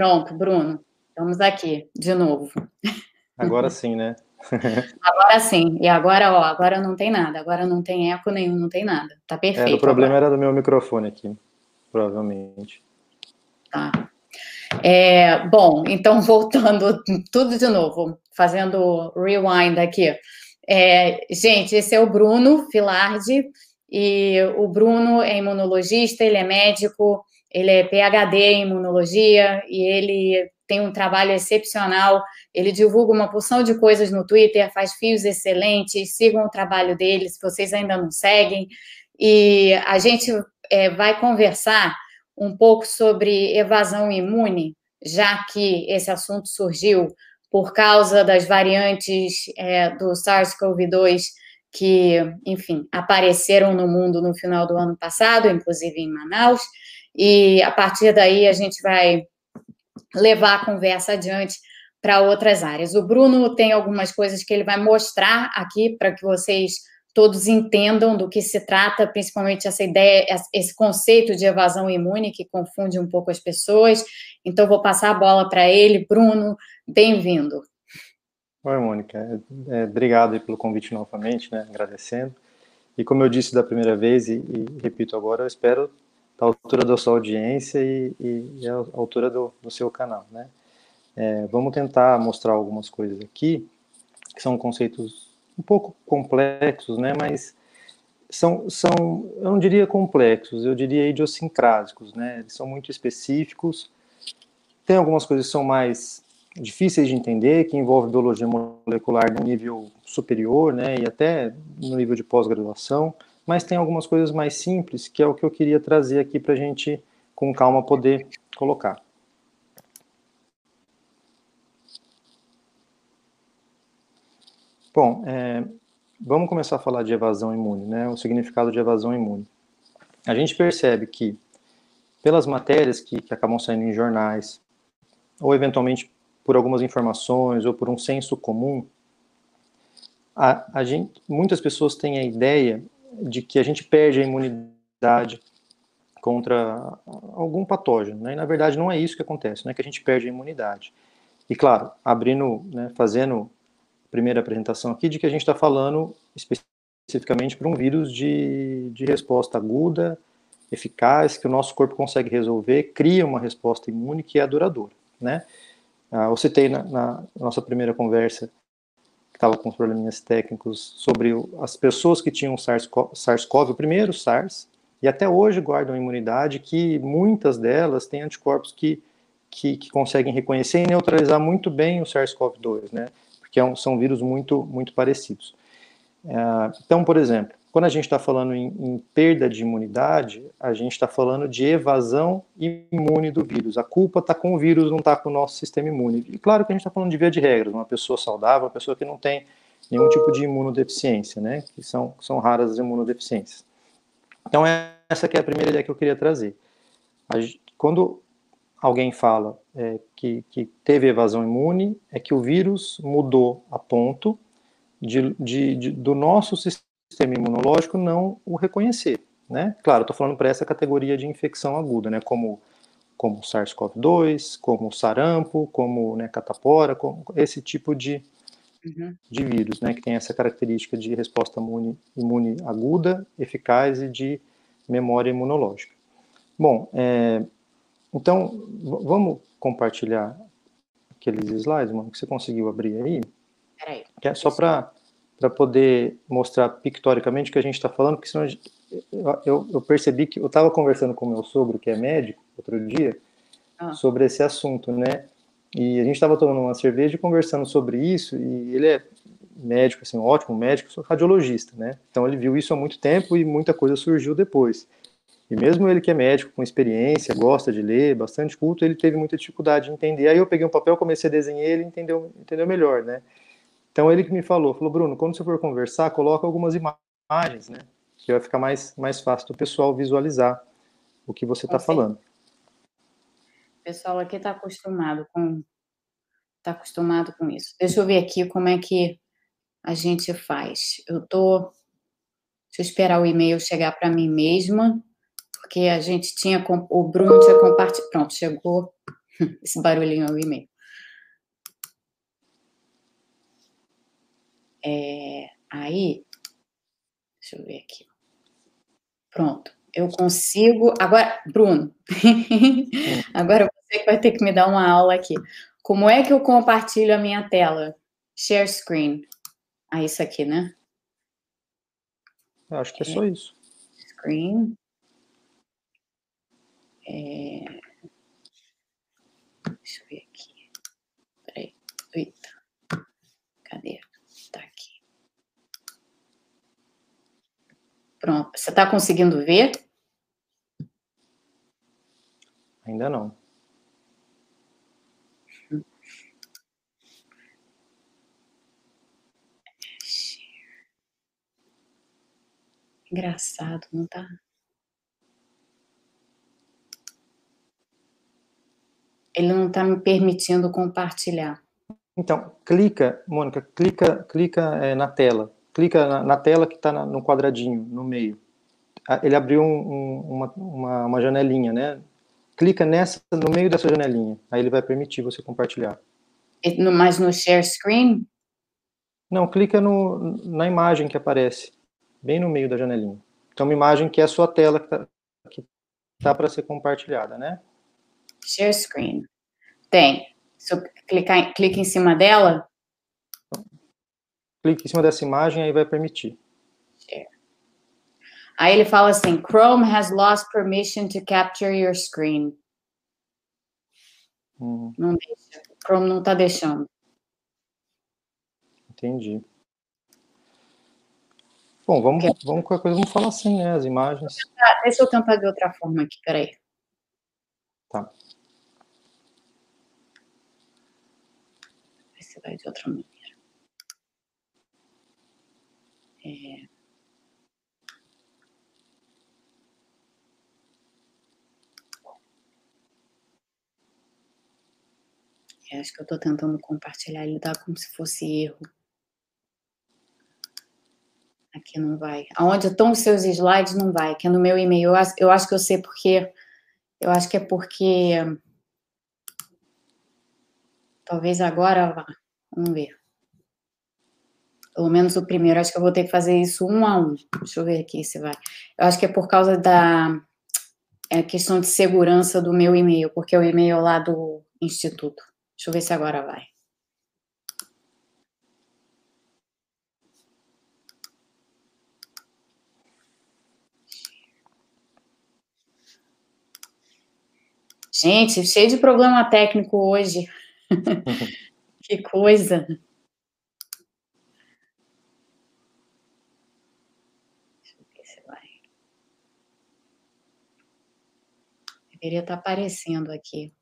Pronto, Bruno. Estamos aqui, de novo. Agora sim, né? agora sim. E agora, ó, agora não tem nada. Agora não tem eco nenhum, não tem nada. Tá perfeito. É, o problema agora. era do meu microfone aqui, provavelmente. Tá. É, bom, então voltando tudo de novo, fazendo rewind aqui. É, gente, esse é o Bruno Filardi, e o Bruno é imunologista, ele é médico, ele é PhD em imunologia e ele tem um trabalho excepcional. Ele divulga uma porção de coisas no Twitter, faz fios excelentes. Sigam o trabalho dele, se vocês ainda não seguem. E a gente é, vai conversar um pouco sobre evasão imune, já que esse assunto surgiu por causa das variantes é, do SARS-CoV-2 que, enfim, apareceram no mundo no final do ano passado, inclusive em Manaus, e a partir daí a gente vai levar a conversa adiante para outras áreas. O Bruno tem algumas coisas que ele vai mostrar aqui para que vocês todos entendam do que se trata, principalmente essa ideia, esse conceito de evasão imune que confunde um pouco as pessoas. Então, vou passar a bola para ele. Bruno, bem-vindo. Oi, Mônica. É, é, obrigado pelo convite novamente, né? Agradecendo. E como eu disse da primeira vez e, e repito agora, eu espero estar à altura da sua audiência e, e, e altura do, do, seu canal, né? É, vamos tentar mostrar algumas coisas aqui que são conceitos um pouco complexos, né? Mas são, são, eu não diria complexos, eu diria idiosincrásicos, né? Eles são muito específicos. Tem algumas coisas que são mais difíceis de entender, que envolve biologia molecular no nível superior, né, e até no nível de pós-graduação, mas tem algumas coisas mais simples, que é o que eu queria trazer aqui para a gente, com calma, poder colocar. Bom, é, vamos começar a falar de evasão imune, né, o significado de evasão imune. A gente percebe que, pelas matérias que, que acabam saindo em jornais, ou eventualmente por algumas informações ou por um senso comum, a, a gente, muitas pessoas têm a ideia de que a gente perde a imunidade contra algum patógeno, né? E na verdade não é isso que acontece, não é que a gente perde a imunidade. E claro, abrindo, né, fazendo a primeira apresentação aqui de que a gente está falando especificamente para um vírus de, de resposta aguda, eficaz, que o nosso corpo consegue resolver, cria uma resposta imune que é duradoura, né? Ah, eu citei na, na nossa primeira conversa, estava com probleminhas técnicos, sobre as pessoas que tinham SARS-CoV, o primeiro SARS, e até hoje guardam imunidade, que muitas delas têm anticorpos que, que, que conseguem reconhecer e neutralizar muito bem o SARS-CoV-2, né? Porque é um, são vírus muito, muito parecidos. Ah, então, por exemplo, quando a gente está falando em, em, perda de imunidade, a gente está falando de evasão imune do vírus. A culpa está com o vírus, não está com o nosso sistema imune. E claro que a gente está falando de via de regras, uma pessoa saudável, uma pessoa que não tem nenhum tipo de imunodeficiência, né? Que são, são raras as imunodeficiências. Então, essa é a primeira ideia que eu queria trazer. Quando alguém fala é, que, que teve evasão imune, é que o vírus mudou a ponto de, de, de, do nosso sistema sistema imunológico não o reconhecer, né? Claro, estou falando para essa categoria de infecção aguda, né? Como como SARS-CoV-2, como sarampo, como né, catapora, como esse tipo de, uhum. de vírus, né, que tem essa característica de resposta imune, imune aguda, eficaz e de memória imunológica. Bom, é, então vamos compartilhar aqueles slides, mano, que você conseguiu abrir aí. Peraí. Que é só para para poder mostrar pictoricamente o que a gente está falando, porque senão eu, eu, percebi que eu estava conversando com meu sogro, que é médico, outro dia, ah. sobre esse assunto, né? E a gente estava tomando uma cerveja e conversando sobre isso, e ele é médico, assim, um ótimo médico, sou radiologista, né? Então ele viu isso há muito tempo e muita coisa surgiu depois. E mesmo ele que é médico, com experiência, gosta de ler, bastante culto, ele teve muita dificuldade de entender. Aí eu peguei um papel, comecei a desenhar ele entendeu, entendeu melhor, né? Então ele que me falou, falou, Bruno, quando você for conversar, coloca algumas imagens, né? Que vai ficar mais, mais fácil do pessoal visualizar o que você está falando. O pessoal aqui está acostumado com está acostumado com isso. Deixa eu ver aqui como é que a gente faz. Eu tô deixa eu esperar o e-mail chegar para mim mesma, porque a gente tinha o Bruno tinha compartilhado, pronto, chegou. Esse barulhinho é o e-mail. É, aí, deixa eu ver aqui. Pronto, eu consigo. Agora, Bruno, agora você vai ter que me dar uma aula aqui. Como é que eu compartilho a minha tela? Share screen. Ah, isso aqui, né? Eu acho que é, é só isso. Screen. É... Deixa eu ver aqui. Peraí. Eita. Cadê? Tá aqui. Pronto. Você está conseguindo ver? Ainda não. Engraçado, não tá? Ele não está me permitindo compartilhar. Então, clica, Mônica, clica, clica é, na tela. Clica na, na tela que está no quadradinho, no meio. Ah, ele abriu um, um, uma, uma, uma janelinha, né? Clica nessa, no meio dessa janelinha. Aí ele vai permitir você compartilhar. Mas no share screen? Não, clica no, na imagem que aparece bem no meio da janelinha. Então, uma imagem que é a sua tela que está tá para ser compartilhada, né? Share screen. Tem. Se eu clicar, clica em cima dela. Clique em cima dessa imagem, aí vai permitir. Share. Aí ele fala assim: Chrome has lost permission to capture your screen. Hum. Não deixa. Chrome não está deixando. Entendi. Bom, vamos, que... vamos qualquer coisa, vamos falar assim, né? As imagens. Deixa eu tentar de outra forma aqui, peraí. Tá. Vai ser vai de outra maneira. É... é acho que eu estou tentando compartilhar, ele dá como se fosse erro. Aqui não vai. Aonde estão os seus slides, não vai. Aqui é no meu e-mail. Eu, eu acho que eu sei porque. Eu acho que é porque. Talvez agora vá. Vamos ver. Pelo menos o primeiro. Acho que eu vou ter que fazer isso um a um. Deixa eu ver aqui se vai. Eu acho que é por causa da é questão de segurança do meu e-mail, porque é o e-mail lá do Instituto. Deixa eu ver se agora vai. Gente, cheio de problema técnico hoje. que coisa. Deixa eu ver se vai. Deveria estar aparecendo aqui.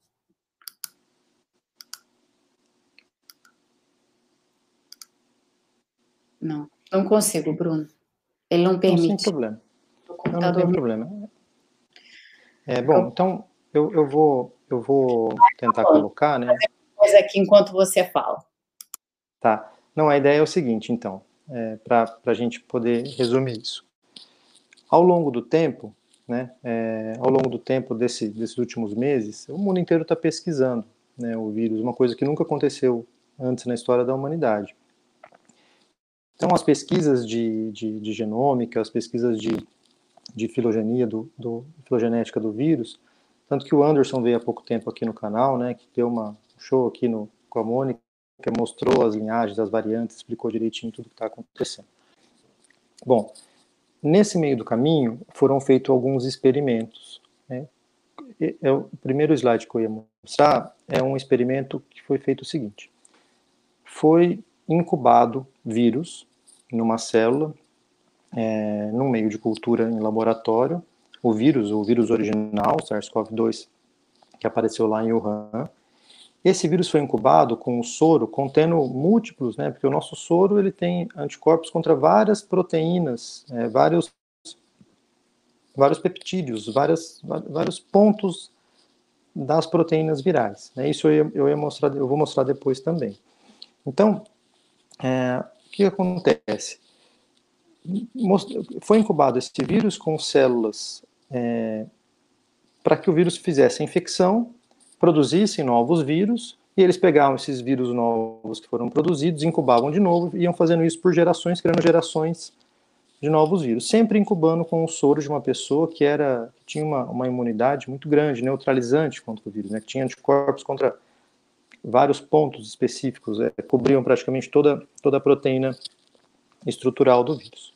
Não, não consigo, Bruno. Ele não permite. Não, sem problema. Não, não tem problema. É, bom, então eu, eu vou, eu vou tentar colocar, né? Coisa aqui enquanto você fala. Tá. Não, a ideia é o seguinte, então, é, para a gente poder resumir isso. Ao longo do tempo, né, é, ao longo do tempo desse, desses últimos meses, o mundo inteiro está pesquisando né, o vírus, uma coisa que nunca aconteceu antes na história da humanidade. Então, as pesquisas de, de, de genômica, as pesquisas de, de filogenia, do, do, filogenética do vírus, tanto que o Anderson veio há pouco tempo aqui no canal, né, que deu uma, um show aqui no, com a Mônica, mostrou as linhagens, as variantes, explicou direitinho tudo que está acontecendo. Bom, nesse meio do caminho foram feitos alguns experimentos. Né? É, o primeiro slide que eu ia mostrar é um experimento que foi feito o seguinte: foi incubado vírus numa célula, é, num meio de cultura em laboratório, o vírus, o vírus original, SARS-CoV-2, que apareceu lá em Wuhan. Esse vírus foi incubado com um soro contendo múltiplos, né? Porque o nosso soro ele tem anticorpos contra várias proteínas, é, vários vários peptídeos, várias, vários pontos das proteínas virais. Né? Isso eu eu ia, mostrar, eu vou mostrar depois também. Então, é, o que acontece? Foi incubado esse vírus com células é, para que o vírus fizesse a infecção produzissem novos vírus, e eles pegavam esses vírus novos que foram produzidos, incubavam de novo, e iam fazendo isso por gerações, criando gerações de novos vírus, sempre incubando com o soro de uma pessoa que era que tinha uma, uma imunidade muito grande, neutralizante contra o vírus, né, que tinha anticorpos contra vários pontos específicos, é, cobriam praticamente toda, toda a proteína estrutural do vírus.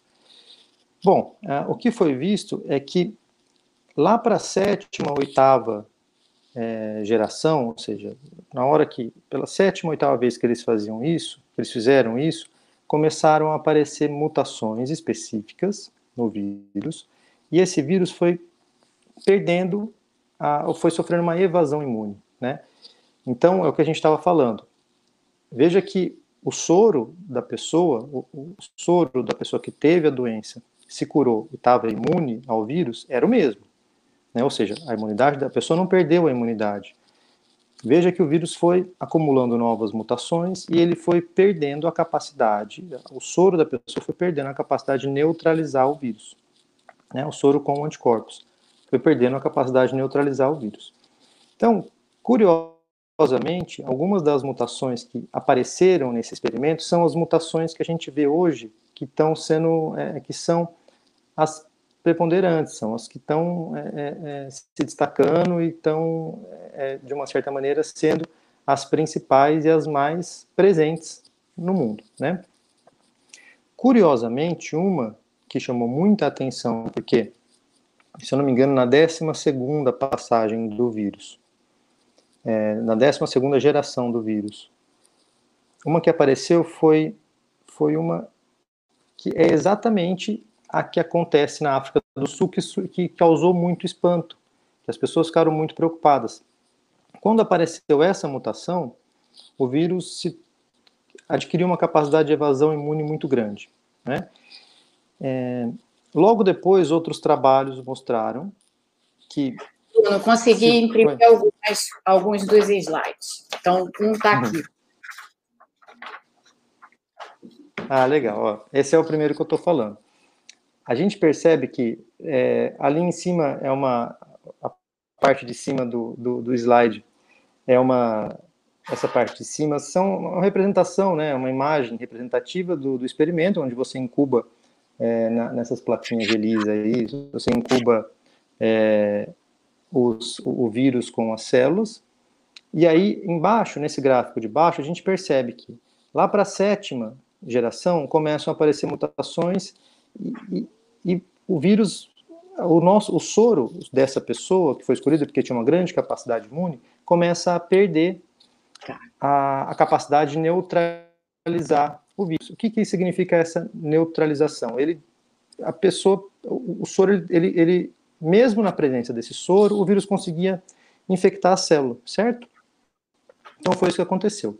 Bom, é, o que foi visto é que lá para a sétima, oitava é, geração, ou seja, na hora que, pela sétima, oitava vez que eles faziam isso, eles fizeram isso, começaram a aparecer mutações específicas no vírus, e esse vírus foi perdendo, a, ou foi sofrendo uma evasão imune, né? Então, é o que a gente estava falando. Veja que o soro da pessoa, o, o soro da pessoa que teve a doença, se curou e estava imune ao vírus, era o mesmo. Né? Ou seja, a imunidade da pessoa não perdeu a imunidade. Veja que o vírus foi acumulando novas mutações e ele foi perdendo a capacidade, o soro da pessoa foi perdendo a capacidade de neutralizar o vírus. Né? O soro com anticorpos foi perdendo a capacidade de neutralizar o vírus. Então, curiosamente, algumas das mutações que apareceram nesse experimento são as mutações que a gente vê hoje que estão sendo, é, que são as preponderantes, são as que estão é, é, é, se destacando e estão, é, de uma certa maneira, sendo as principais e as mais presentes no mundo, né? Curiosamente, uma que chamou muita atenção, porque, se eu não me engano, na 12 passagem do vírus, é, na 12 geração do vírus, uma que apareceu foi, foi uma que é exatamente a que acontece na África do Sul, que, que causou muito espanto, que as pessoas ficaram muito preocupadas. Quando apareceu essa mutação, o vírus se adquiriu uma capacidade de evasão imune muito grande. Né? É, logo depois, outros trabalhos mostraram que. Eu não consegui se... imprimir algumas, alguns dos slides. Então, um está uhum. aqui. Ah, legal. Ó, esse é o primeiro que eu estou falando a gente percebe que é, ali em cima é uma a parte de cima do, do, do, slide é uma essa parte de cima são uma representação, né, uma imagem representativa do, do experimento onde você incuba é, na, nessas plaquinhas ELISA aí, você incuba é, os, o vírus com as células. E aí embaixo nesse gráfico de baixo a gente percebe que lá para a sétima geração começam a aparecer mutações e, e, o vírus, o nosso, o soro dessa pessoa que foi escolhida porque tinha uma grande capacidade imune, começa a perder a, a capacidade de neutralizar o vírus. O que, que significa essa neutralização? Ele, a pessoa, o, o soro, ele, ele, mesmo na presença desse soro, o vírus conseguia infectar a célula, certo? Então foi isso que aconteceu.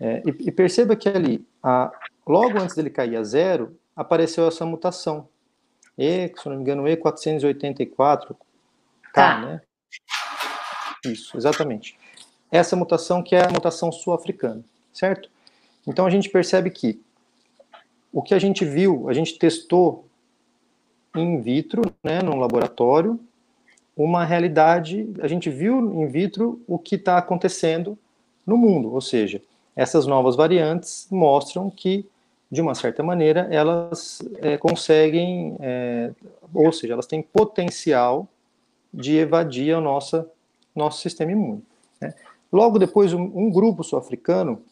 É, e, e, perceba que ali, a, logo antes dele cair a zero, apareceu essa mutação. E, se não me engano, E484K, tá. né? Isso, exatamente. Essa mutação que é a mutação sul-africana, certo? Então a gente percebe que o que a gente viu, a gente testou in vitro, né, no laboratório, uma realidade, a gente viu in vitro o que está acontecendo no mundo, ou seja, essas novas variantes mostram que de uma certa maneira, elas é, conseguem, é, ou seja, elas têm potencial de evadir o nosso, nosso sistema imune. Né? Logo depois, um, um grupo sul-africano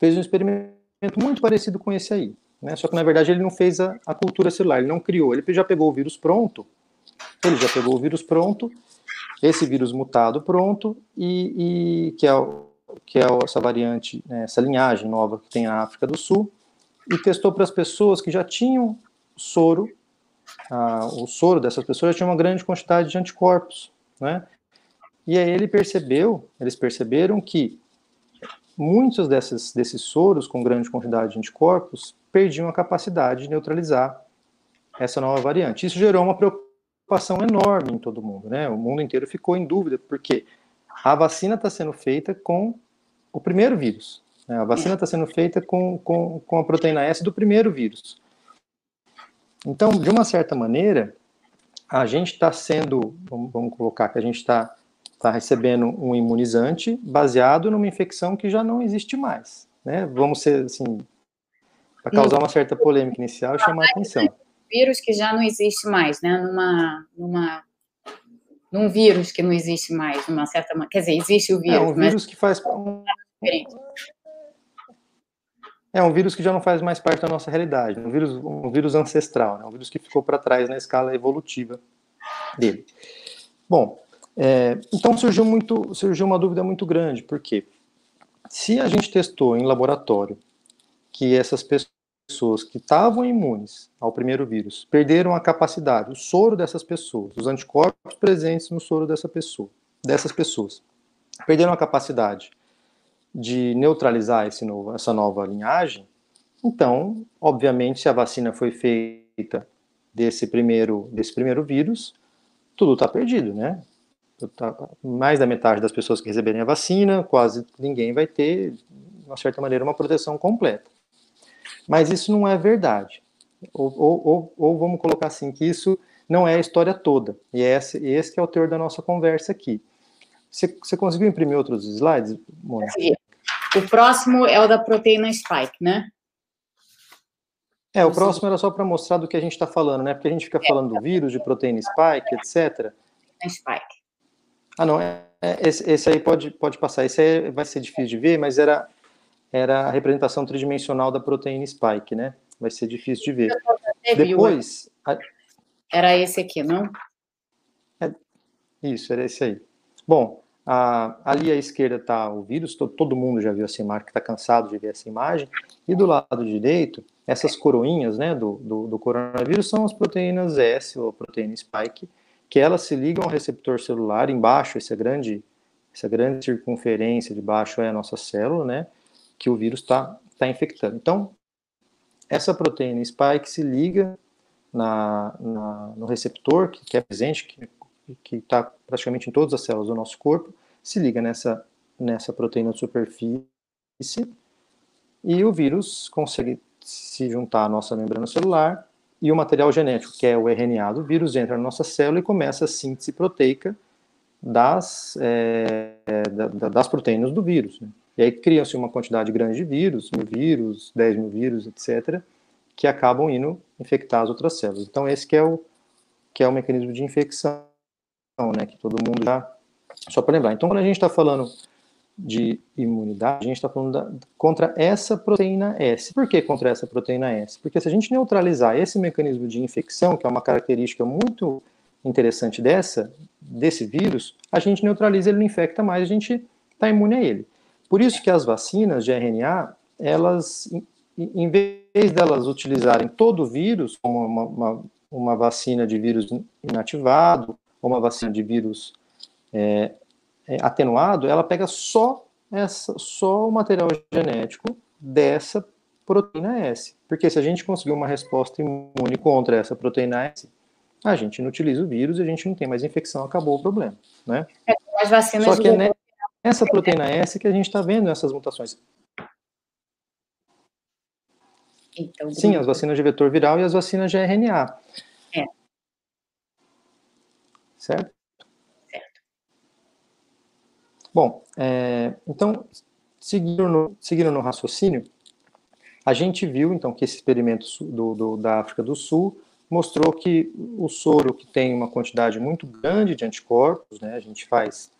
fez um experimento muito parecido com esse aí. Né? Só que, na verdade, ele não fez a, a cultura celular, ele não criou, ele já pegou o vírus pronto, ele já pegou o vírus pronto, esse vírus mutado pronto, e, e que, é, que é essa variante, né, essa linhagem nova que tem na África do Sul, e testou para as pessoas que já tinham soro, ah, o soro dessas pessoas já tinha uma grande quantidade de anticorpos, né? E aí ele percebeu, eles perceberam que muitos desses, desses soros com grande quantidade de anticorpos perdiam a capacidade de neutralizar essa nova variante. Isso gerou uma preocupação enorme em todo mundo, né? O mundo inteiro ficou em dúvida, porque a vacina está sendo feita com o primeiro vírus? A vacina está sendo feita com, com, com a proteína S do primeiro vírus. Então, de uma certa maneira, a gente está sendo, vamos, colocar que a gente está está recebendo um imunizante baseado numa infecção que já não existe mais, né? Vamos ser assim, para causar uma certa polêmica inicial e chamar a atenção. Vírus que já não existe mais, né? Numa, numa, num vírus que não existe mais, numa certa, quer dizer, existe o vírus, é um vírus que faz um, é um vírus que já não faz mais parte da nossa realidade, um vírus, um vírus ancestral, né? um vírus que ficou para trás na escala evolutiva dele. Bom, é, então surgiu, muito, surgiu uma dúvida muito grande, porque se a gente testou em laboratório que essas pessoas que estavam imunes ao primeiro vírus perderam a capacidade, o soro dessas pessoas, os anticorpos presentes no soro dessa pessoa, dessas pessoas, perderam a capacidade de neutralizar esse novo, essa nova linhagem, então, obviamente, se a vacina foi feita desse primeiro, desse primeiro vírus, tudo está perdido, né? Tá, mais da metade das pessoas que receberem a vacina, quase ninguém vai ter, de uma certa maneira, uma proteção completa. Mas isso não é verdade. Ou, ou, ou, ou vamos colocar assim, que isso não é a história toda. E esse, esse é o teor da nossa conversa aqui. Você, você conseguiu imprimir outros slides, Mônica? O próximo é o da proteína spike, né? É, o próximo era só para mostrar do que a gente está falando, né? Porque a gente fica é, falando do vírus, de proteína spike, etc. Spike. Ah, não, é, é, esse, esse, aí pode, pode passar. Esse aí vai ser difícil de ver, mas era, era a representação tridimensional da proteína spike, né? Vai ser difícil de ver. Depois. A... Era esse aqui, não? É, isso, era esse aí. Bom, a, ali à esquerda está o vírus, todo, todo, mundo já viu essa imagem, que está cansado de ver essa imagem. E do lado direito, essas coroinhas né, do, do, do coronavírus são as proteínas S, ou proteína spike, que elas se ligam ao receptor celular, embaixo, essa grande, essa grande circunferência de baixo é a nossa célula, né, que o vírus está tá infectando. Então, essa proteína spike se liga na, na, no receptor que, que é presente, que está praticamente em todas as células do nosso corpo, se liga nessa, nessa proteína de superfície e o vírus consegue se juntar à nossa membrana celular e o material genético, que é o RNA do vírus, entra na nossa célula e começa a síntese proteica das, é, da, das proteínas do vírus. Né? E aí cria-se uma quantidade grande de vírus, mil vírus, 10 mil vírus, etc., que acabam indo infectar as outras células. Então esse que é o, que é o mecanismo de infecção, né, que todo mundo já... Só para lembrar. Então quando a gente está falando de imunidade, a gente está falando da, contra essa proteína S. Por que contra essa proteína S? Porque se a gente neutralizar esse mecanismo de infecção, que é uma característica muito interessante dessa, desse vírus, a gente neutraliza, ele não infecta mais, a gente está imune a ele. Por isso que as vacinas de RNA, elas, em vez delas utilizarem todo o vírus, como uma, uma, uma vacina de vírus inativado, uma vacina de vírus é, é, atenuado, ela pega só essa, só o material genético dessa proteína S. Porque se a gente conseguir uma resposta imune contra essa proteína S, a gente não utiliza o vírus e a gente não tem mais infecção, acabou o problema, né? É, as vacinas Só que é nessa proteína S que a gente está vendo essas mutações. Então, Sim, as vacinas de vetor viral e as vacinas de RNA. É. Certo? Bom, é, então, seguindo no, seguindo no raciocínio, a gente viu, então, que esse experimento do, do, da África do Sul mostrou que o soro que tem uma quantidade muito grande de anticorpos, né, a gente faz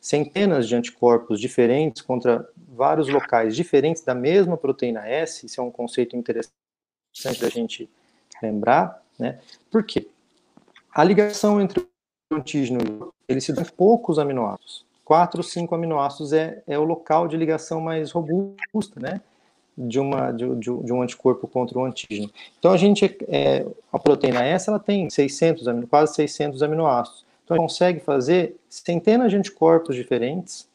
centenas de anticorpos diferentes contra vários locais diferentes da mesma proteína S, isso é um conceito interessante da gente lembrar, né, por quê? A ligação entre o antígeno ele se dá em poucos aminoácidos. 4 ou 5 aminoácidos é, é o local de ligação mais robusta, né? De, uma, de, de, um anticorpo contra um antígeno. Então, a gente, é, a proteína S, ela tem 600, quase 600 aminoácidos. Então, a gente consegue fazer centenas de anticorpos diferentes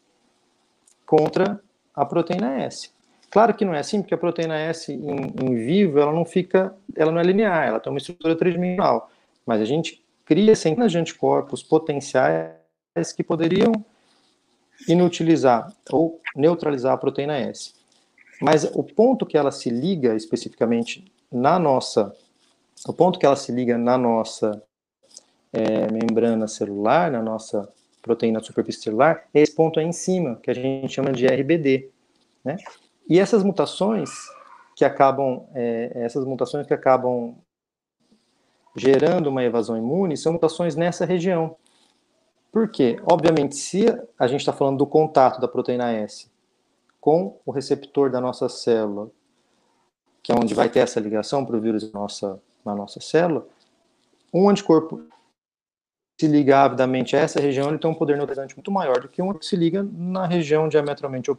contra a proteína S. Claro que não é assim, porque a proteína S em, em vivo, ela não fica, ela não é linear, ela tem uma estrutura tridimensional. Mas a gente cria centenas de anticorpos potenciais que poderiam inutilizar ou neutralizar a proteína S. Mas o ponto que ela se liga especificamente na nossa, o ponto que ela se liga na nossa é, membrana celular, na nossa proteína celular, é esse ponto aí em cima, que a gente chama de RBD, né? E essas mutações que acabam, é, essessas mutações que acabam gerando uma evasão imune são mutações nessa região. Por quê? Obviamente, se a gente está falando do contato da proteína S com o receptor da nossa célula, que é onde vai ter essa ligação para o vírus na nossa, na nossa célula, um anticorpo se liga avidamente a essa região, ele tem um poder neutralizante muito maior do que um que se liga na região diametralmente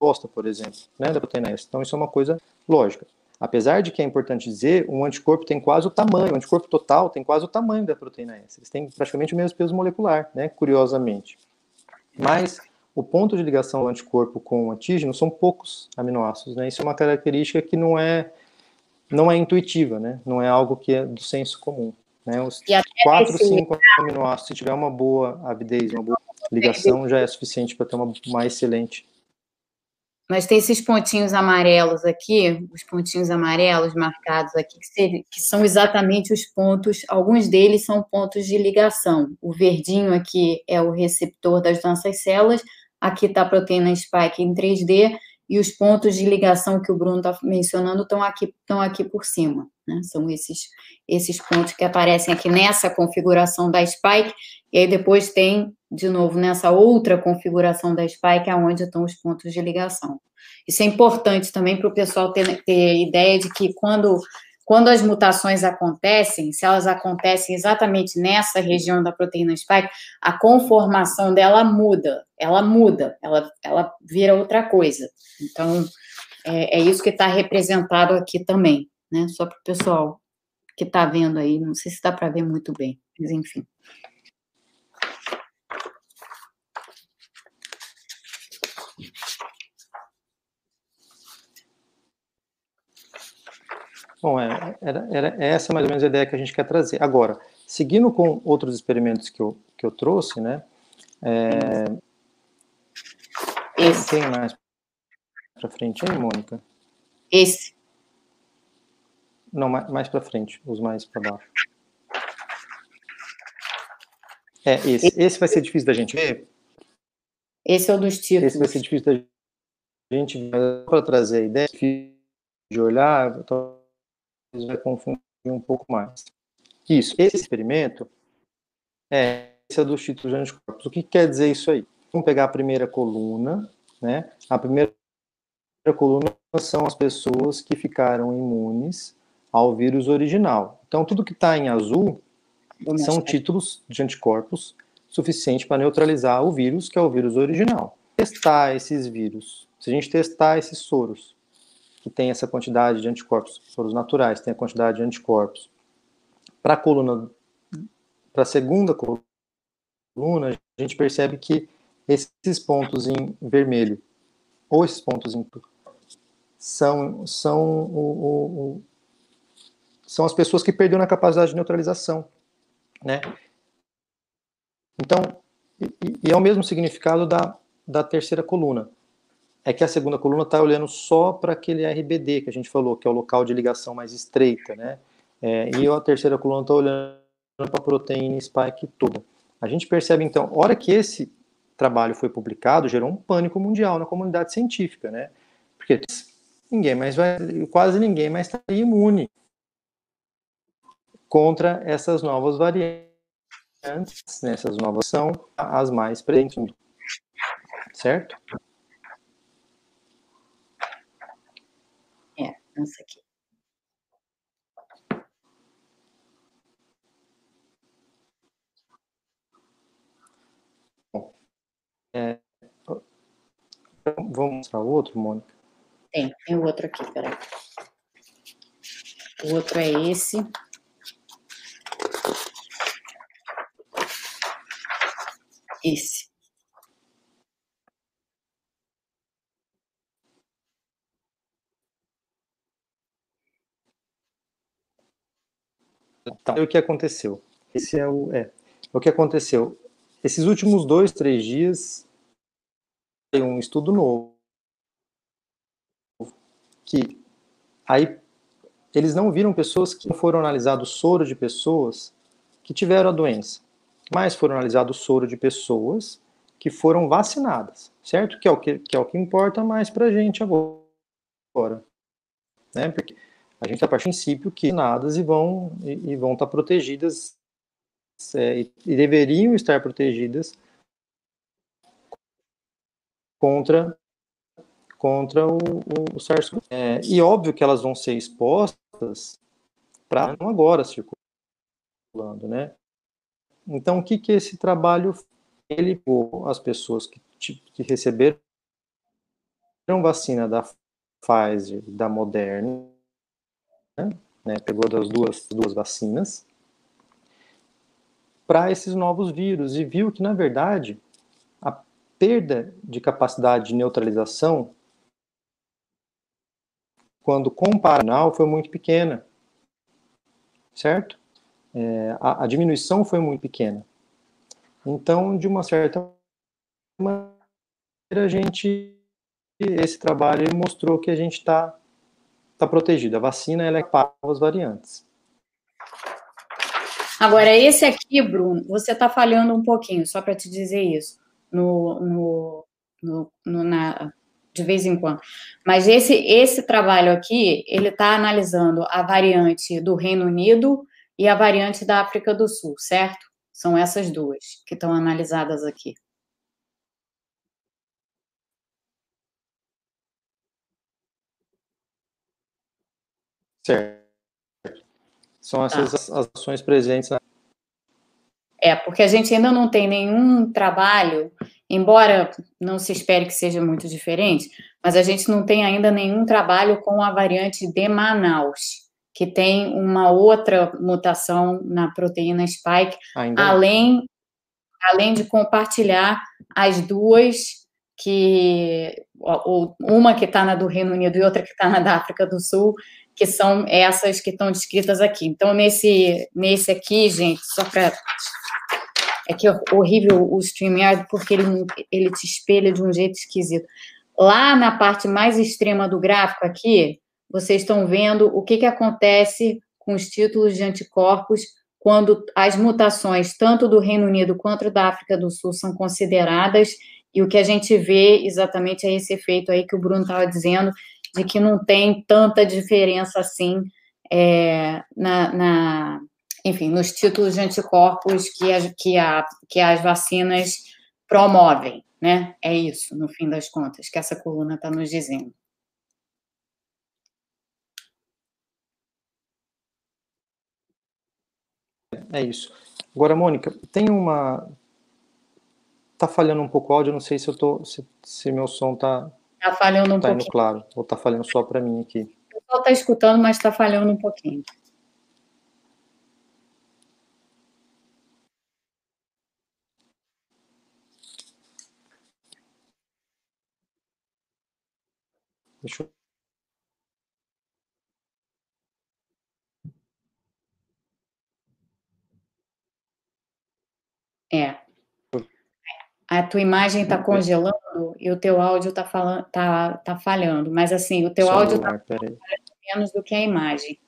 oposta, por exemplo, né, da proteína S. Então, isso é uma coisa lógica. Apesar de que é importante dizer, um anticorpo tem quase o tamanho, o anticorpo total tem quase o tamanho da proteína S. Eles têm praticamente o mesmo peso molecular, né, curiosamente. Mas o ponto de ligação do anticorpo com o antígeno são poucos aminoácidos, né? Isso é uma característica que não é não é intuitiva, né? Não é algo que é do senso comum. Né? Os quatro, cinco aminoácidos, se tiver uma boa avidez, uma boa ligação, já é suficiente para ter uma mais excelente. Mas tem esses pontinhos amarelos aqui, os pontinhos amarelos marcados aqui, que, que são exatamente os pontos, alguns deles são pontos de ligação. O verdinho aqui é o receptor das nossas células, aqui está a proteína spike em 3D, e os pontos de ligação que o Bruno está mencionando estão aqui, estão aqui por cima. Né? São esses, esses pontos que aparecem aqui nessa configuração da spike, e aí depois tem, de novo, nessa outra configuração da spike, aonde estão os pontos de ligação. Isso é importante também para o pessoal ter, ter ideia de que quando quando as mutações acontecem, se elas acontecem exatamente nessa região da proteína spike, a conformação dela muda, ela muda, ela, ela vira outra coisa. Então, é, é isso que está representado aqui também, né? Só para o pessoal que está vendo aí, não sei se dá para ver muito bem, mas enfim. Bom, é, era, era essa mais ou menos a ideia que a gente quer trazer. Agora, seguindo com outros experimentos que eu, que eu trouxe, né? É, Esse. Tem mais para frente aí, Mônica? Esse. Não, mais, mais para frente, os mais para baixo. É, esse. Esse vai ser difícil da gente ver. Esse é o dos títulos. Esse vai ser difícil da gente ver para trazer a ideia de olhar, vai confundir um pouco mais. Isso, esse experimento é esse é dos títulos de anticorpos. O que quer dizer isso aí? Vamos pegar a primeira coluna, né? A primeira coluna são as pessoas que ficaram imunes ao vírus original. Então, tudo que está em azul são títulos de anticorpos suficientes para neutralizar o vírus, que é o vírus original. Testar esses vírus. Se a gente testar esses soros que tem essa quantidade de anticorpos, soros naturais, tem a quantidade de anticorpos. Para a coluna, para a segunda coluna, a gente percebe que esses pontos em vermelho, ou esses pontos em são, são, o, o, o, são as pessoas que perderam a capacidade de neutralização. Né? Então, e, e é o mesmo significado da, da terceira coluna é que a segunda coluna está olhando só para aquele RBD que a gente falou, que é o local de ligação mais estreita, né? É, e a terceira coluna está olhando para a proteína spike toda. A gente percebe, então, hora que esse trabalho foi publicado, gerou um pânico mundial na comunidade científica, né? Porque ninguém mais vai, quase ninguém mais está imune contra essas novas variantes, né? essas novas são as mais presentes, certo? Essa aqui. É, vamos mostrar o outro, Mônica? Tem, tem o outro aqui, peraí. O outro é esse. Esse. Então, o que aconteceu? Esse é o, é, o que aconteceu. Esses últimos dois, três dias, tem um estudo novo que aí eles não viram pessoas que foram analisados soro de pessoas que tiveram a doença. mas foram analisados soro de pessoas que foram vacinadas, certo? Que é o que, que, é o que importa mais para a gente agora. Né? Porque a gente está partir do princípio que vacinadas e vão, e, e vão estar tá protegidas é, e, e deveriam estar protegidas contra contra o, o, o SARS. É, e óbvio que elas vão ser expostas para não agora circulando, né? Então, o que que esse trabalho ele as pessoas que, que receberam vacina da Pfizer, da Moderna, né, pegou das duas, duas vacinas, para esses novos vírus e viu que, na verdade, a perda de capacidade de neutralização, quando comparado, foi muito pequena, certo? É, a, a diminuição foi muito pequena. Então, de uma certa maneira, a gente, esse trabalho mostrou que a gente está tá protegido. A vacina ela é para as variantes. Agora, esse aqui, Bruno, você está falhando um pouquinho, só para te dizer isso, no, no, no, no, na, de vez em quando. Mas esse, esse trabalho aqui, ele está analisando a variante do Reino Unido e a variante da África do Sul, certo? São essas duas que estão analisadas aqui. Certo. São essas tá. ações presentes na. É, porque a gente ainda não tem nenhum trabalho, embora não se espere que seja muito diferente, mas a gente não tem ainda nenhum trabalho com a variante de Manaus que tem uma outra mutação na proteína spike, Ainda além, além de compartilhar as duas que ou uma que está na do Reino Unido e outra que está na da África do Sul, que são essas que estão descritas aqui. Então, nesse, nesse aqui, gente, só para. É que é horrível o StreamYard, porque ele, ele te espelha de um jeito esquisito. Lá na parte mais extrema do gráfico aqui, vocês estão vendo o que, que acontece com os títulos de anticorpos quando as mutações, tanto do Reino Unido quanto da África do Sul, são consideradas, e o que a gente vê exatamente é esse efeito aí que o Bruno estava dizendo, de que não tem tanta diferença assim é, na, na, enfim, nos títulos de anticorpos que, as, que, a, que as vacinas promovem, né? É isso, no fim das contas, que essa coluna está nos dizendo. É isso. Agora, Mônica, tem uma. Tá falhando um pouco o áudio, não sei se eu tô. Se, se meu som tá. Tá falhando um tá pouquinho. claro, ou tá falhando só para mim aqui. O pessoal tá escutando, mas tá falhando um pouquinho. Deixa eu É. A tua imagem está congelando e o teu áudio está tá, tá falhando. Mas assim, o teu Só áudio está menos do que a imagem.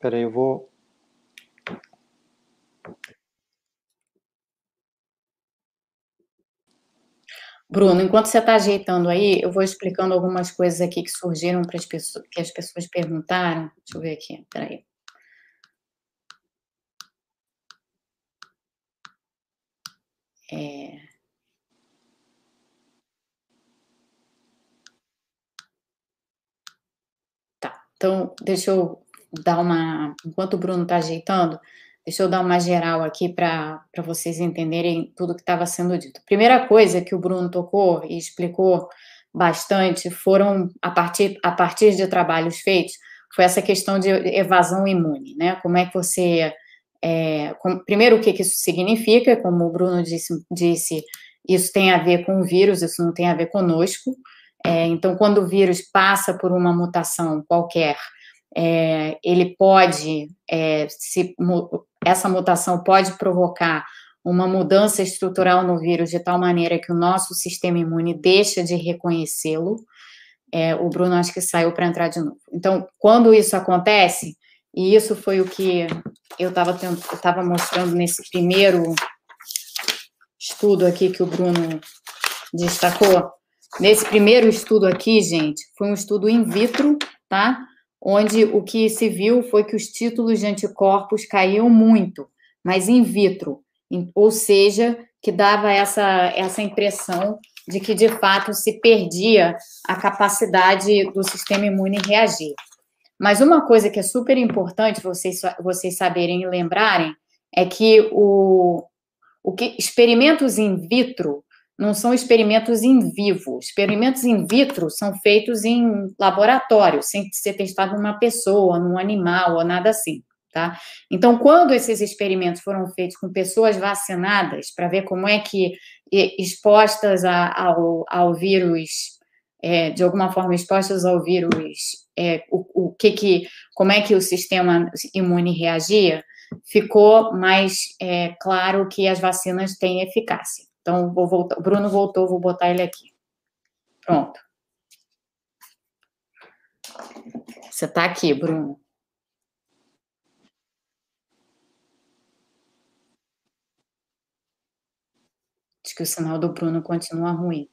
Peraí, eu vou Bruno, enquanto você está ajeitando aí, eu vou explicando algumas coisas aqui que surgiram para as pessoas, que as pessoas perguntaram. Deixa eu ver aqui, peraí. É... Tá, então deixa eu dar uma. Enquanto o Bruno está ajeitando, Deixa eu dar uma geral aqui para vocês entenderem tudo que estava sendo dito. Primeira coisa que o Bruno tocou e explicou bastante foram, a partir, a partir de trabalhos feitos, foi essa questão de evasão imune, né? Como é que você. É, com, primeiro, o que, que, isso significa, como o Bruno disse, disse, isso tem a ver com o vírus, isso não tem a ver conosco. É, então, quando o vírus passa por uma mutação qualquer, é, ele pode é, se essa mutação pode provocar uma mudança estrutural no vírus de tal maneira que o nosso sistema imune deixa de reconhecê-lo. É, o Bruno acho que saiu para entrar de novo. Então, quando isso acontece, e isso foi o que eu estava mostrando nesse primeiro estudo aqui que o Bruno destacou. Nesse primeiro estudo aqui, gente, foi um estudo in vitro, tá? Onde o que se viu foi que os títulos de anticorpos caíam muito, mas in vitro, ou seja, que dava essa, essa impressão de que de fato se perdia a capacidade do sistema imune reagir. Mas uma coisa que é super importante vocês, vocês saberem e lembrarem é que o, o que experimentos in vitro não são experimentos em vivo. Experimentos in vitro são feitos em laboratório, sem ser testado numa pessoa, num animal ou nada assim, tá? Então, quando esses experimentos foram feitos com pessoas vacinadas, para ver como é que expostas a, ao, ao vírus, é, de alguma forma expostas ao vírus, é, o, o que que, como é que o sistema imune reagia, ficou mais é, claro que as vacinas têm eficácia. Então, vou voltar. O Bruno voltou, vou botar ele aqui. Pronto. Você está aqui, Bruno. Acho que o sinal do Bruno continua ruim.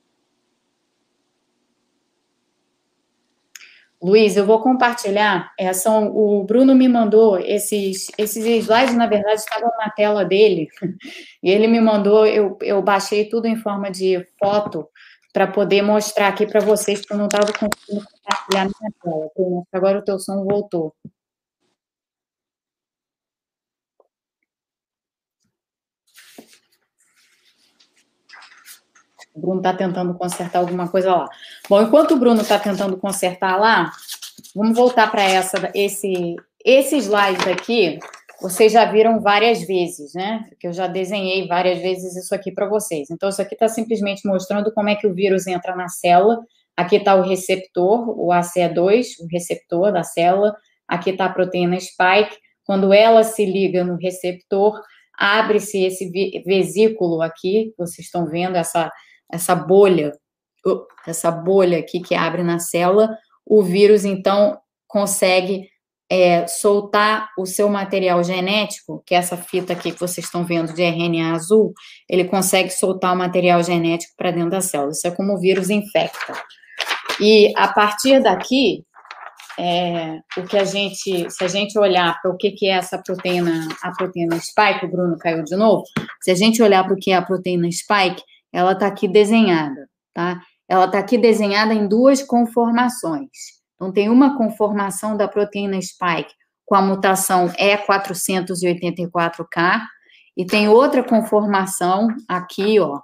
Luiz, eu vou compartilhar. É, são, o Bruno me mandou esses, esses slides, na verdade, estavam na tela dele. E ele me mandou, eu, eu baixei tudo em forma de foto para poder mostrar aqui para vocês, porque eu não estava conseguindo compartilhar minha tela. Agora o teu som voltou. O Bruno está tentando consertar alguma coisa lá. Bom, enquanto o Bruno está tentando consertar lá, vamos voltar para essa, esse, esse slide aqui. Vocês já viram várias vezes, né? Que eu já desenhei várias vezes isso aqui para vocês. Então, isso aqui está simplesmente mostrando como é que o vírus entra na célula. Aqui está o receptor, o ACE2, o receptor da célula. Aqui está a proteína spike. Quando ela se liga no receptor, abre-se esse vesículo aqui, vocês estão vendo essa essa bolha, essa bolha aqui que abre na célula, o vírus então consegue é, soltar o seu material genético, que é essa fita aqui que vocês estão vendo de RNA azul, ele consegue soltar o material genético para dentro da célula. Isso é como o vírus infecta. E a partir daqui, é, o que a gente, se a gente olhar para o que, que é essa proteína, a proteína spike, o Bruno caiu de novo, se a gente olhar para o que é a proteína spike, ela está aqui desenhada, tá? Ela está aqui desenhada em duas conformações. Então, tem uma conformação da proteína spike com a mutação E484K e tem outra conformação aqui, ó,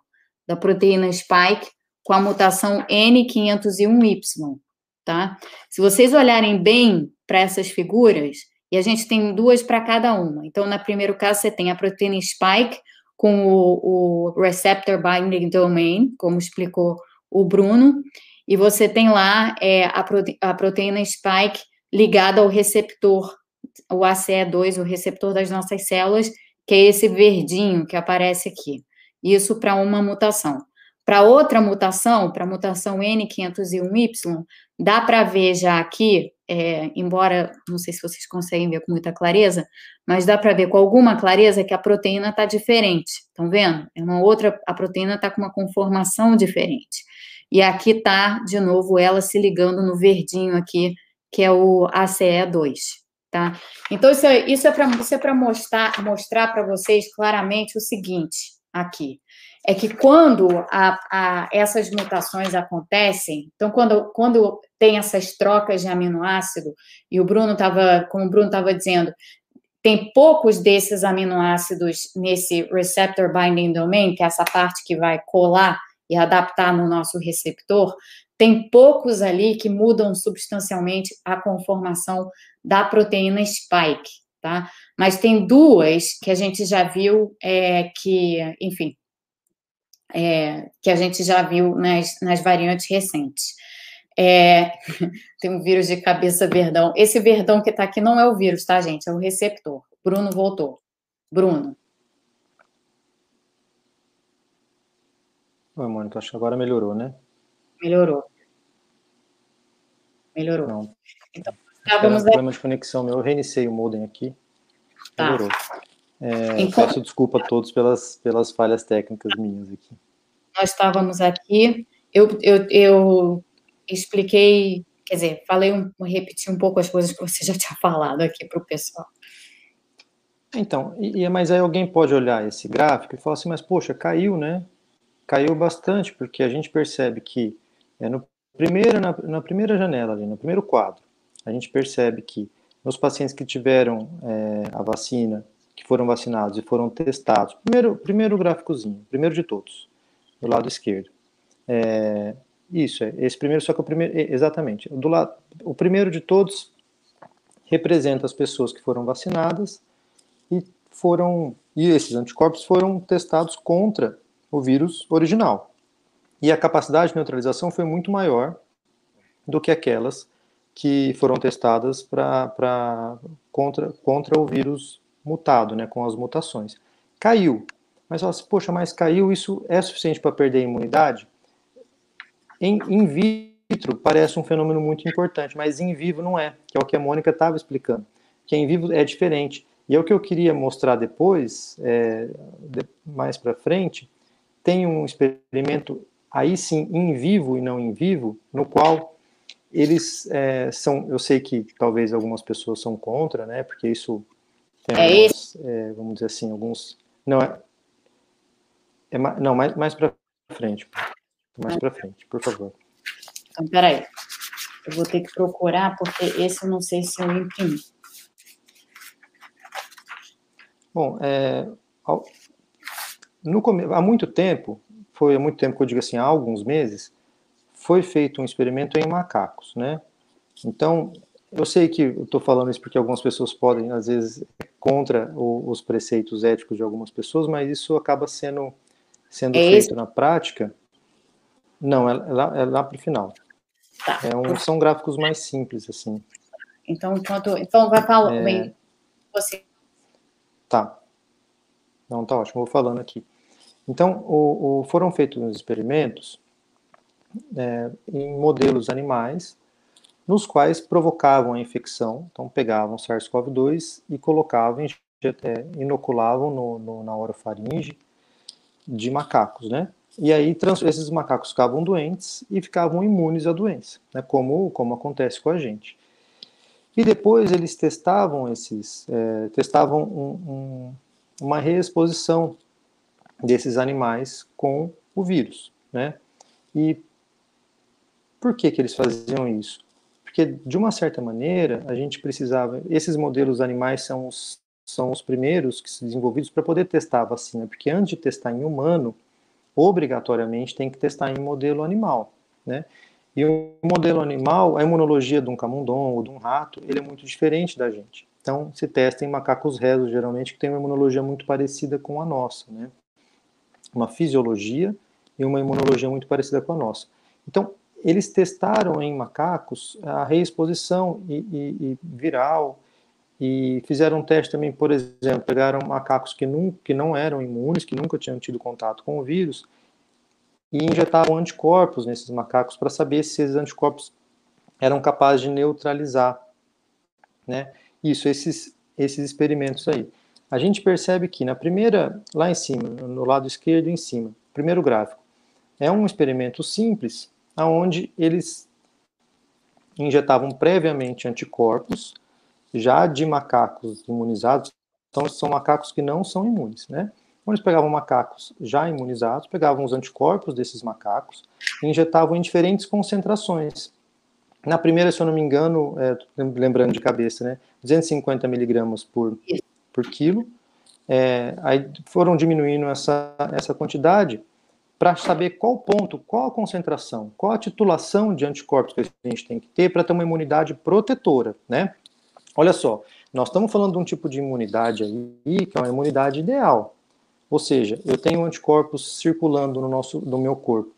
da proteína spike com a mutação N501Y, tá? Se vocês olharem bem para essas figuras, e a gente tem duas para cada uma. Então, no primeiro caso, você tem a proteína spike com o, o receptor binding domain, como explicou o Bruno, e você tem lá é, a, prote a proteína spike ligada ao receptor, o ACE2, o receptor das nossas células, que é esse verdinho que aparece aqui. Isso para uma mutação. Para outra mutação, para a mutação N501Y, dá para ver já aqui é, embora não sei se vocês conseguem ver com muita clareza, mas dá para ver com alguma clareza que a proteína está diferente. Estão vendo? É uma outra, a proteína está com uma conformação diferente. E aqui está, de novo, ela se ligando no verdinho aqui, que é o ACE2. Tá? Então, isso é, isso é para é mostrar, mostrar para vocês claramente o seguinte aqui é que quando a, a, essas mutações acontecem, então quando, quando tem essas trocas de aminoácido, e o Bruno estava, como o Bruno estava dizendo, tem poucos desses aminoácidos nesse receptor binding domain, que é essa parte que vai colar e adaptar no nosso receptor, tem poucos ali que mudam substancialmente a conformação da proteína spike, tá? Mas tem duas que a gente já viu é, que, enfim, é, que a gente já viu nas, nas variantes recentes. É, tem um vírus de cabeça verdão. Esse verdão que está aqui não é o vírus, tá, gente? É o receptor. Bruno voltou. Bruno. Oi, Mônica, acho que agora melhorou, né? Melhorou. Melhorou. Não. Então, estávamos... problema de conexão meu, eu reiniciei o modem aqui. Tá. Melhorou. É, então, peço desculpa a todos pelas, pelas falhas técnicas minhas aqui. Nós estávamos aqui, eu, eu, eu expliquei, quer dizer, falei um, repeti um pouco as coisas que você já tinha falado aqui para o pessoal. Então, e, mas aí alguém pode olhar esse gráfico e falar assim, mas poxa, caiu, né? Caiu bastante, porque a gente percebe que é no primeiro, na, na primeira janela ali, no primeiro quadro, a gente percebe que nos pacientes que tiveram é, a vacina que foram vacinados e foram testados, primeiro, primeiro gráficozinho, primeiro de todos, do lado esquerdo. É, isso, é, esse primeiro, só que o primeiro, exatamente, do lado, o primeiro de todos representa as pessoas que foram vacinadas e foram, e esses anticorpos foram testados contra o vírus original. E a capacidade de neutralização foi muito maior do que aquelas que foram testadas para contra, contra o vírus mutado, né, com as mutações. Caiu. Mas fala assim, poxa, mas caiu, isso é suficiente para perder a imunidade? Em in vitro parece um fenômeno muito importante, mas em vivo não é, que é o que a Mônica estava explicando. Que em vivo é diferente. E é o que eu queria mostrar depois, é, de, mais para frente, tem um experimento aí sim em vivo e não em vivo, no qual eles é, são, eu sei que talvez algumas pessoas são contra, né, porque isso tem é alguns, é, vamos dizer assim, alguns. Não, é. é não, mais, mais para frente. Mais para frente, por favor. Então, peraí. Eu vou ter que procurar, porque esse eu não sei se eu imprimi. Bom, é, no, há muito tempo, foi há muito tempo que eu digo assim, há alguns meses, foi feito um experimento em macacos, né? Então, eu sei que eu estou falando isso porque algumas pessoas podem, às vezes, contra o, os preceitos éticos de algumas pessoas, mas isso acaba sendo, sendo é feito na prática. Não, é, é lá, é lá para o final. Tá. É um, são gráficos mais simples, assim. Então, enquanto, então vai falar é... bem você. Tá. Não, tá ótimo, vou falando aqui. Então, o, o foram feitos experimentos é, em modelos animais nos quais provocavam a infecção, então pegavam SARS-CoV-2 e colocavam, é, inoculavam no, no, na orofaringe de macacos, né? E aí esses macacos ficavam doentes e ficavam imunes à doença, né? Como, como acontece com a gente. E depois eles testavam esses, é, testavam um, um, uma reexposição desses animais com o vírus, né? E por que que eles faziam isso? Porque, de uma certa maneira, a gente precisava. Esses modelos animais são os, são os primeiros que se desenvolvidos para poder testar a vacina, porque antes de testar em humano, obrigatoriamente tem que testar em modelo animal, né? E o modelo animal, a imunologia de um camundongo ou de um rato, ele é muito diferente da gente. Então, se testa em macacos rezos, geralmente, que tem uma imunologia muito parecida com a nossa, né? Uma fisiologia e uma imunologia muito parecida com a nossa. Então, eles testaram em macacos a reexposição e, e, e viral e fizeram um teste também, por exemplo, pegaram macacos que, nunca, que não eram imunes, que nunca tinham tido contato com o vírus, e injetavam anticorpos nesses macacos para saber se esses anticorpos eram capazes de neutralizar, né? Isso, esses, esses experimentos aí. A gente percebe que na primeira, lá em cima, no lado esquerdo em cima, primeiro gráfico, é um experimento simples, aonde eles injetavam previamente anticorpos já de macacos imunizados, então são macacos que não são imunes, né? Então eles pegavam macacos já imunizados, pegavam os anticorpos desses macacos e injetavam em diferentes concentrações. Na primeira, se eu não me engano, é, lembrando de cabeça, né, 250 miligramas por, por quilo. É, aí foram diminuindo essa, essa quantidade para saber qual ponto, qual a concentração, qual a titulação de anticorpos que a gente tem que ter para ter uma imunidade protetora, né? Olha só, nós estamos falando de um tipo de imunidade aí que é uma imunidade ideal. Ou seja, eu tenho anticorpos circulando no, nosso, no meu corpo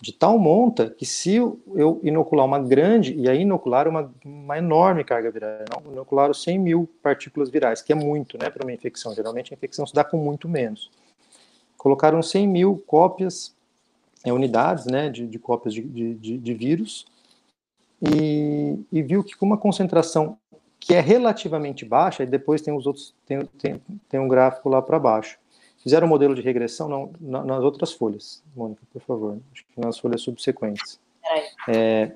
de tal monta que se eu inocular uma grande, e aí inocular uma, uma enorme carga viral, inocular 100 mil partículas virais, que é muito né, para uma infecção. Geralmente a infecção se dá com muito menos colocaram 100 mil cópias é, unidades né, de, de cópias de, de, de vírus e, e, viu que com uma concentração que é relativamente baixa, e depois tem os outros, tem, tem, tem um gráfico lá para baixo. Fizeram um modelo de regressão não, nas outras folhas, Mônica, por favor, acho que nas folhas subsequentes. É,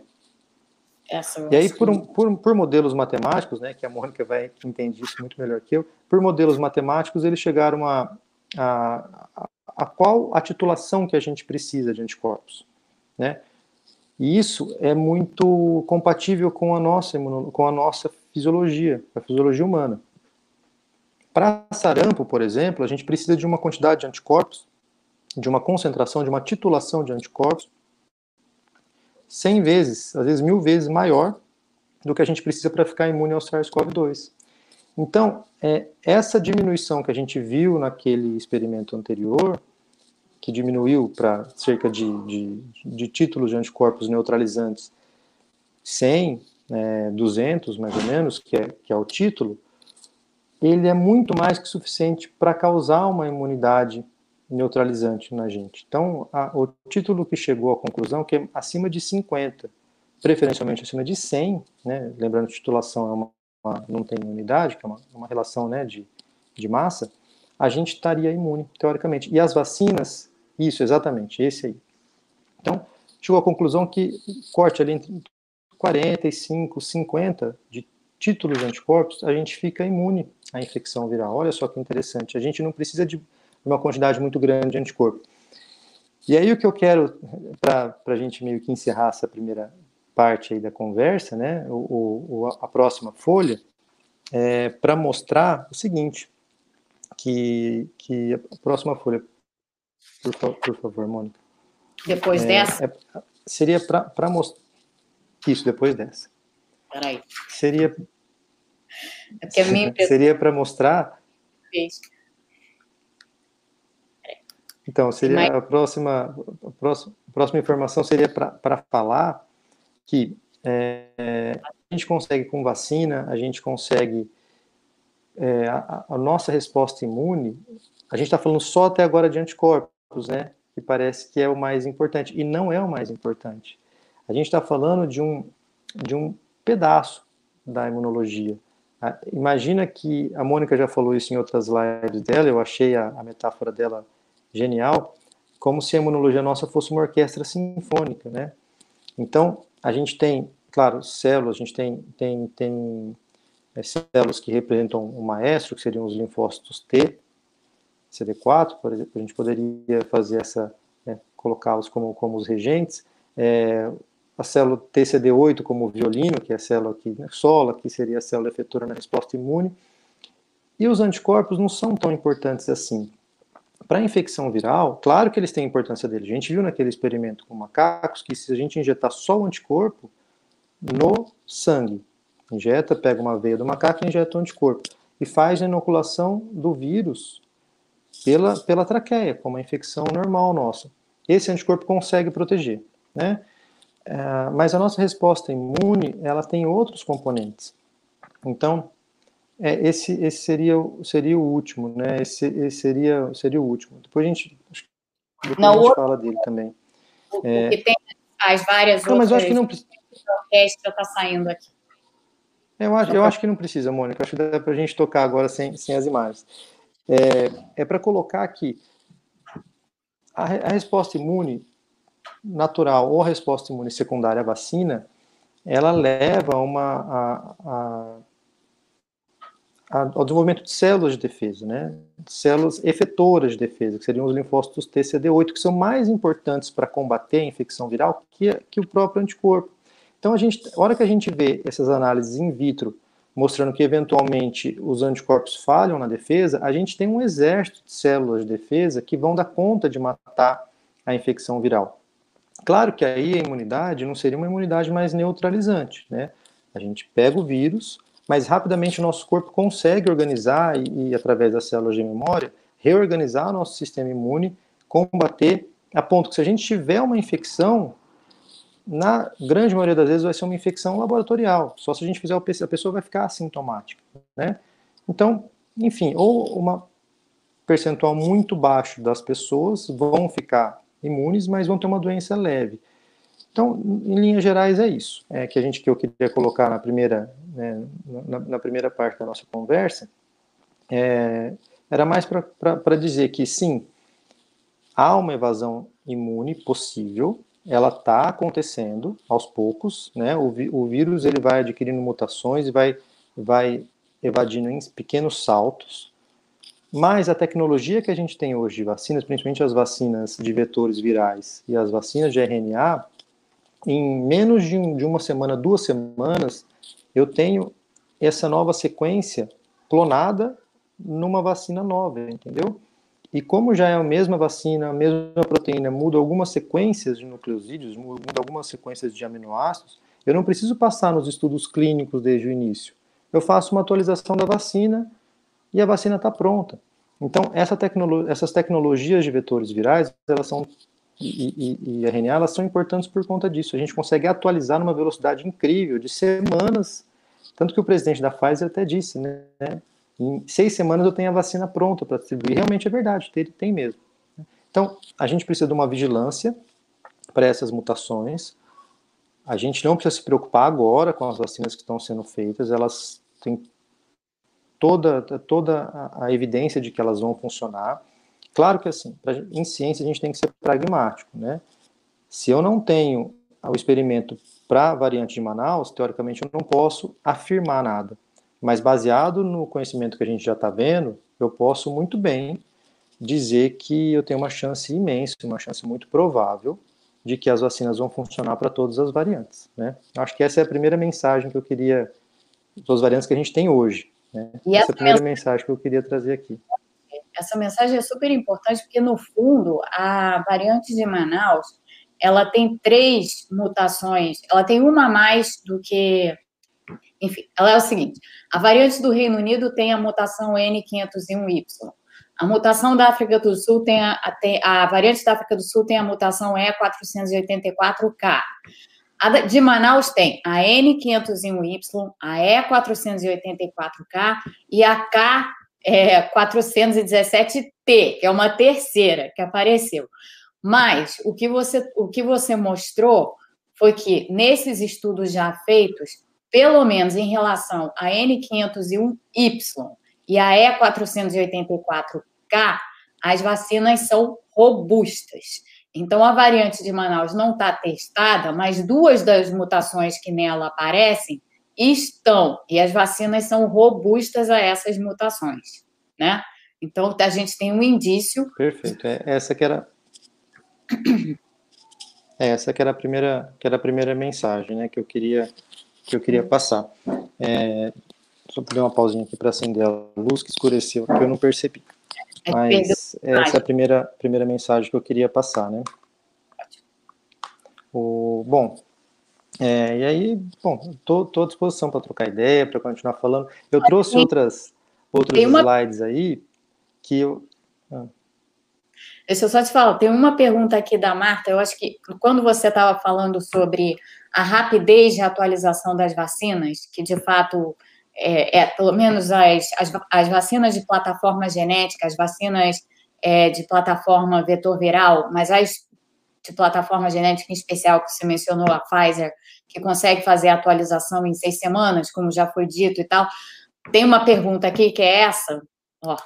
e aí, por, um, por, por, modelos matemáticos, né, que a Mônica vai entender isso muito melhor que eu, por modelos matemáticos, eles chegaram a, a, a, qual a titulação que a gente precisa de anticorpos, né? E isso é muito compatível com a nossa, com a nossa fisiologia, a fisiologia humana. Para sarampo, por exemplo, a gente precisa de uma quantidade de anticorpos, de uma concentração, de uma titulação de anticorpos 100 vezes, às vezes mil vezes maior do que a gente precisa para ficar imune ao SARS-CoV-2. Então, é, essa diminuição que a gente viu naquele experimento anterior, que diminuiu para cerca de, de, de, títulos de anticorpos neutralizantes 100, é, 200 mais ou menos, que é, que é o título, ele é muito mais que suficiente para causar uma imunidade neutralizante na gente. Então, a, o título que chegou à conclusão que é acima de 50, preferencialmente acima de 100, né, lembrando que titulação é uma, uma, não tem unidade, que é uma, uma relação né, de, de massa, a gente estaria imune, teoricamente. E as vacinas, isso, exatamente, esse aí. Então, chegou à conclusão que corte ali entre 45, 50 de títulos de anticorpos, a gente fica imune à infecção viral. Olha só que interessante. A gente não precisa de uma quantidade muito grande de anticorpo. E aí o que eu quero, para a gente meio que encerrar essa primeira parte aí da conversa, né, o, o a próxima folha, é para mostrar o seguinte, que, que a próxima folha, por, por favor, Mônica. Depois é, dessa? É, seria para mostrar, isso, depois dessa. Peraí. Seria, é seria para mostrar Isso então, seria a próxima, a próxima, a próxima informação seria para falar que é, a gente consegue com vacina, a gente consegue é, a, a, nossa resposta imune, a gente está falando só até agora de anticorpos, né? Que parece que é o mais importante e não é o mais importante. A gente está falando de um de um pedaço da imunologia. Imagina que a Mônica já falou isso em outras lives dela, eu achei a, a metáfora dela genial, como se a imunologia nossa fosse uma orquestra sinfônica, né? Então, a gente tem, claro, células, a gente tem, tem, tem é, células que representam o maestro, que seriam os linfócitos T, CD4, por exemplo, a gente poderia fazer essa, né, colocá-los como, como os regentes, é, a célula TCD8 como violino, que é a célula que né, sola, que seria a célula efetora na resposta imune, e os anticorpos não são tão importantes assim. Para a infecção viral, claro que eles têm importância deles. A gente viu naquele experimento com macacos que se a gente injetar só o anticorpo no sangue, injeta, pega uma veia do macaco e injeta o anticorpo, e faz a inoculação do vírus pela, pela traqueia, como a infecção normal nossa. Esse anticorpo consegue proteger, né? É, mas a nossa resposta imune, ela tem outros componentes. Então, é, esse, esse seria, seria o último, né? Esse, esse seria, seria o último. Depois a gente, depois Não, a gente fala dele também. É... Porque tem as várias não, Mas eu acho que não precisa. orquestra está saindo aqui. Eu acho, eu acho que não precisa, Mônica. Acho que dá para a gente tocar agora sem, sem as imagens. É, é para colocar aqui a, a, resposta imune natural ou a resposta imune secundária à vacina, ela leva a uma, a, a ao desenvolvimento de células de defesa, né? Células efetoras de defesa, que seriam os linfócitos TCD8, que são mais importantes para combater a infecção viral que, que o próprio anticorpo. Então, a gente, a hora que a gente vê essas análises in vitro mostrando que eventualmente os anticorpos falham na defesa, a gente tem um exército de células de defesa que vão dar conta de matar a infecção viral. Claro que aí a imunidade não seria uma imunidade mais neutralizante, né? A gente pega o vírus, mas rapidamente o nosso corpo consegue organizar e, e, através das células de memória, reorganizar o nosso sistema imune, combater, a ponto que se a gente tiver uma infecção, na grande maioria das vezes vai ser uma infecção laboratorial, só se a gente fizer o a pessoa vai ficar assintomática, né? Então, enfim, ou uma percentual muito baixo das pessoas vão ficar imunes, mas vão ter uma doença leve. Então, em linhas gerais, é isso é que a gente que eu queria colocar na primeira, né, na, na, primeira parte da nossa conversa. É, era mais para dizer que sim, há uma evasão imune possível, ela está acontecendo aos poucos, né? O, o, vírus ele vai adquirindo mutações e vai, vai evadindo em pequenos saltos. Mas a tecnologia que a gente tem hoje de vacinas, principalmente as vacinas de vetores virais e as vacinas de RNA, em menos de, um, de uma semana, duas semanas, eu tenho essa nova sequência clonada numa vacina nova, entendeu? E como já é a mesma vacina, a mesma proteína, muda algumas sequências de nucleosídeos, muda algumas sequências de aminoácidos, eu não preciso passar nos estudos clínicos desde o início. Eu faço uma atualização da vacina e a vacina está pronta. Então, essa essas tecnologias de vetores virais, elas são e, e, e RNA, elas são importantes por conta disso. A gente consegue atualizar numa velocidade incrível, de semanas. Tanto que o presidente da Pfizer até disse, né? Em seis semanas eu tenho a vacina pronta para distribuir. Realmente é verdade, tem, tem mesmo. Então, a gente precisa de uma vigilância para essas mutações. A gente não precisa se preocupar agora com as vacinas que estão sendo feitas, elas têm toda, toda a, evidência de que elas vão funcionar. Claro que assim, pra, em ciência a gente tem que ser pragmático, né? Se eu não tenho o experimento para a variante de Manaus, teoricamente eu não posso afirmar nada. Mas baseado no conhecimento que a gente já está vendo, eu posso muito bem dizer que eu tenho uma chance imensa, uma chance muito provável de que as vacinas vão funcionar para todas as variantes. Né? Acho que essa é a primeira mensagem que eu queria, das variantes que a gente tem hoje. Né? E essa é a primeira mensagem que eu queria trazer aqui. Essa mensagem é super importante porque, no fundo, a variante de Manaus, ela tem três mutações, ela tem uma a mais do que... Enfim, ela é o seguinte, a variante do Reino Unido tem a mutação N501Y, a mutação da África do Sul tem a, a, a variante da África do Sul tem a mutação E484K. A de Manaus tem a N501Y, a E484K e a K é, 417T, que é uma terceira que apareceu. Mas o que você, o que você mostrou foi que nesses estudos já feitos, pelo menos em relação a N501Y e a E484K, as vacinas são robustas. Então, a variante de Manaus não está testada, mas duas das mutações que nela aparecem estão, e as vacinas são robustas a essas mutações, né? Então, a gente tem um indício. Perfeito. É essa que era. É essa que era a primeira, que era a primeira mensagem, né, que eu queria, que eu queria passar. É, só dar uma pausinha aqui para acender a luz que escureceu, que eu não percebi. É Mas essa é a primeira, primeira mensagem que eu queria passar, né? O, bom, é, e aí, bom, estou à disposição para trocar ideia, para continuar falando. Eu trouxe outras, outros uma... slides aí que eu. Ah. Deixa eu só te falar, tem uma pergunta aqui da Marta. Eu acho que quando você estava falando sobre a rapidez de atualização das vacinas, que de fato é, é pelo menos as, as, as, vacinas de plataforma genética, as vacinas é, de plataforma vetor viral, mas as de plataforma genética em especial que você mencionou, a Pfizer, que consegue fazer a atualização em seis semanas, como já foi dito e tal. Tem uma pergunta aqui que é essa, ó,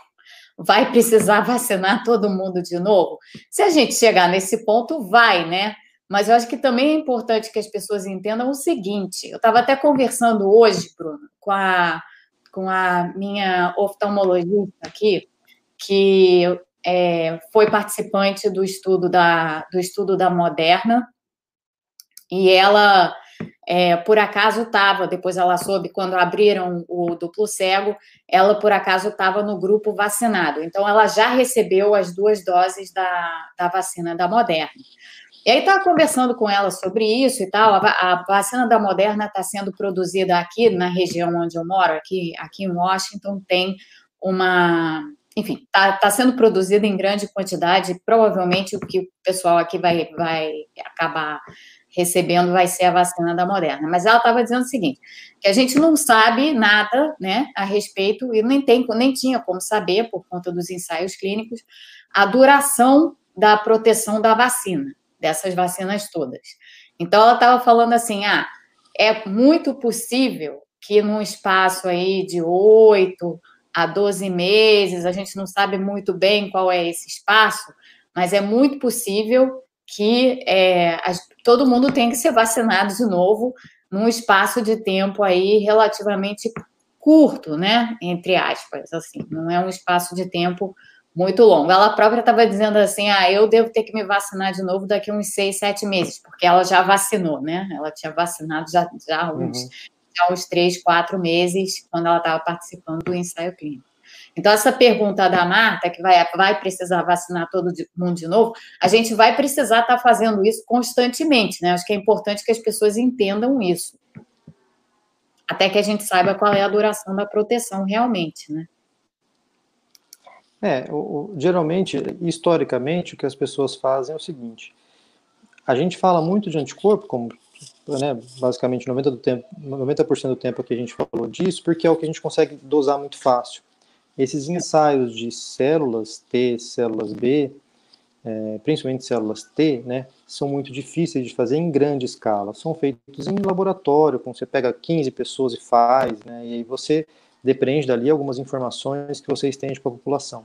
vai precisar vacinar todo mundo de novo? Se a gente chegar nesse ponto, vai, né? Mas eu acho que também é importante que as pessoas entendam o seguinte: eu estava até conversando hoje, Bruno, com a, com a minha oftalmologista aqui, que é, foi participante do estudo da, do estudo da Moderna, e ela, é, por acaso, estava, depois ela soube, quando abriram o duplo cego, ela, por acaso, estava no grupo vacinado. Então, ela já recebeu as duas doses da, da vacina da Moderna. E aí estava conversando com ela sobre isso e tal. A, vacina da Moderna está sendo produzida aqui na região onde eu moro, aqui, aqui em Washington, tem uma enfim, está tá sendo produzida em grande quantidade. Provavelmente o que o pessoal aqui vai, vai acabar recebendo vai ser a vacina da Moderna. Mas ela estava dizendo o seguinte: que a gente não sabe nada né, a respeito, e nem, tem, nem tinha como saber, por conta dos ensaios clínicos, a duração da proteção da vacina, dessas vacinas todas. Então, ela estava falando assim: ah, é muito possível que num espaço aí de oito a 12 meses, a gente não sabe muito bem qual é esse espaço, mas é muito possível que é, todo mundo tenha que ser vacinado de novo num espaço de tempo aí relativamente curto, né? Entre aspas, assim, não é um espaço de tempo muito longo. Ela própria estava dizendo assim: ah, eu devo ter que me vacinar de novo daqui uns seis, sete meses, porque ela já vacinou, né? Ela tinha vacinado já, já uns, uhum. já uns três, quatro meses, quando ela estava participando do ensaio clínico. Então, essa pergunta da Marta, que vai, vai precisar vacinar todo mundo de novo, a gente vai precisar estar tá fazendo isso constantemente, né? Acho que é importante que as pessoas entendam isso. Até que a gente saiba qual é a duração da proteção realmente, né? É, o, o, geralmente, historicamente, o que as pessoas fazem é o seguinte: a gente fala muito de anticorpo, como né, basicamente 90%, do tempo, 90 do tempo a gente falou disso, porque é o que a gente consegue dosar muito fácil. Esses ensaios de células T, células B, é, principalmente células T, né, são muito difíceis de fazer em grande escala. São feitos em laboratório, quando você pega 15 pessoas e faz, né, e aí você depende dali algumas informações que você estende para a população.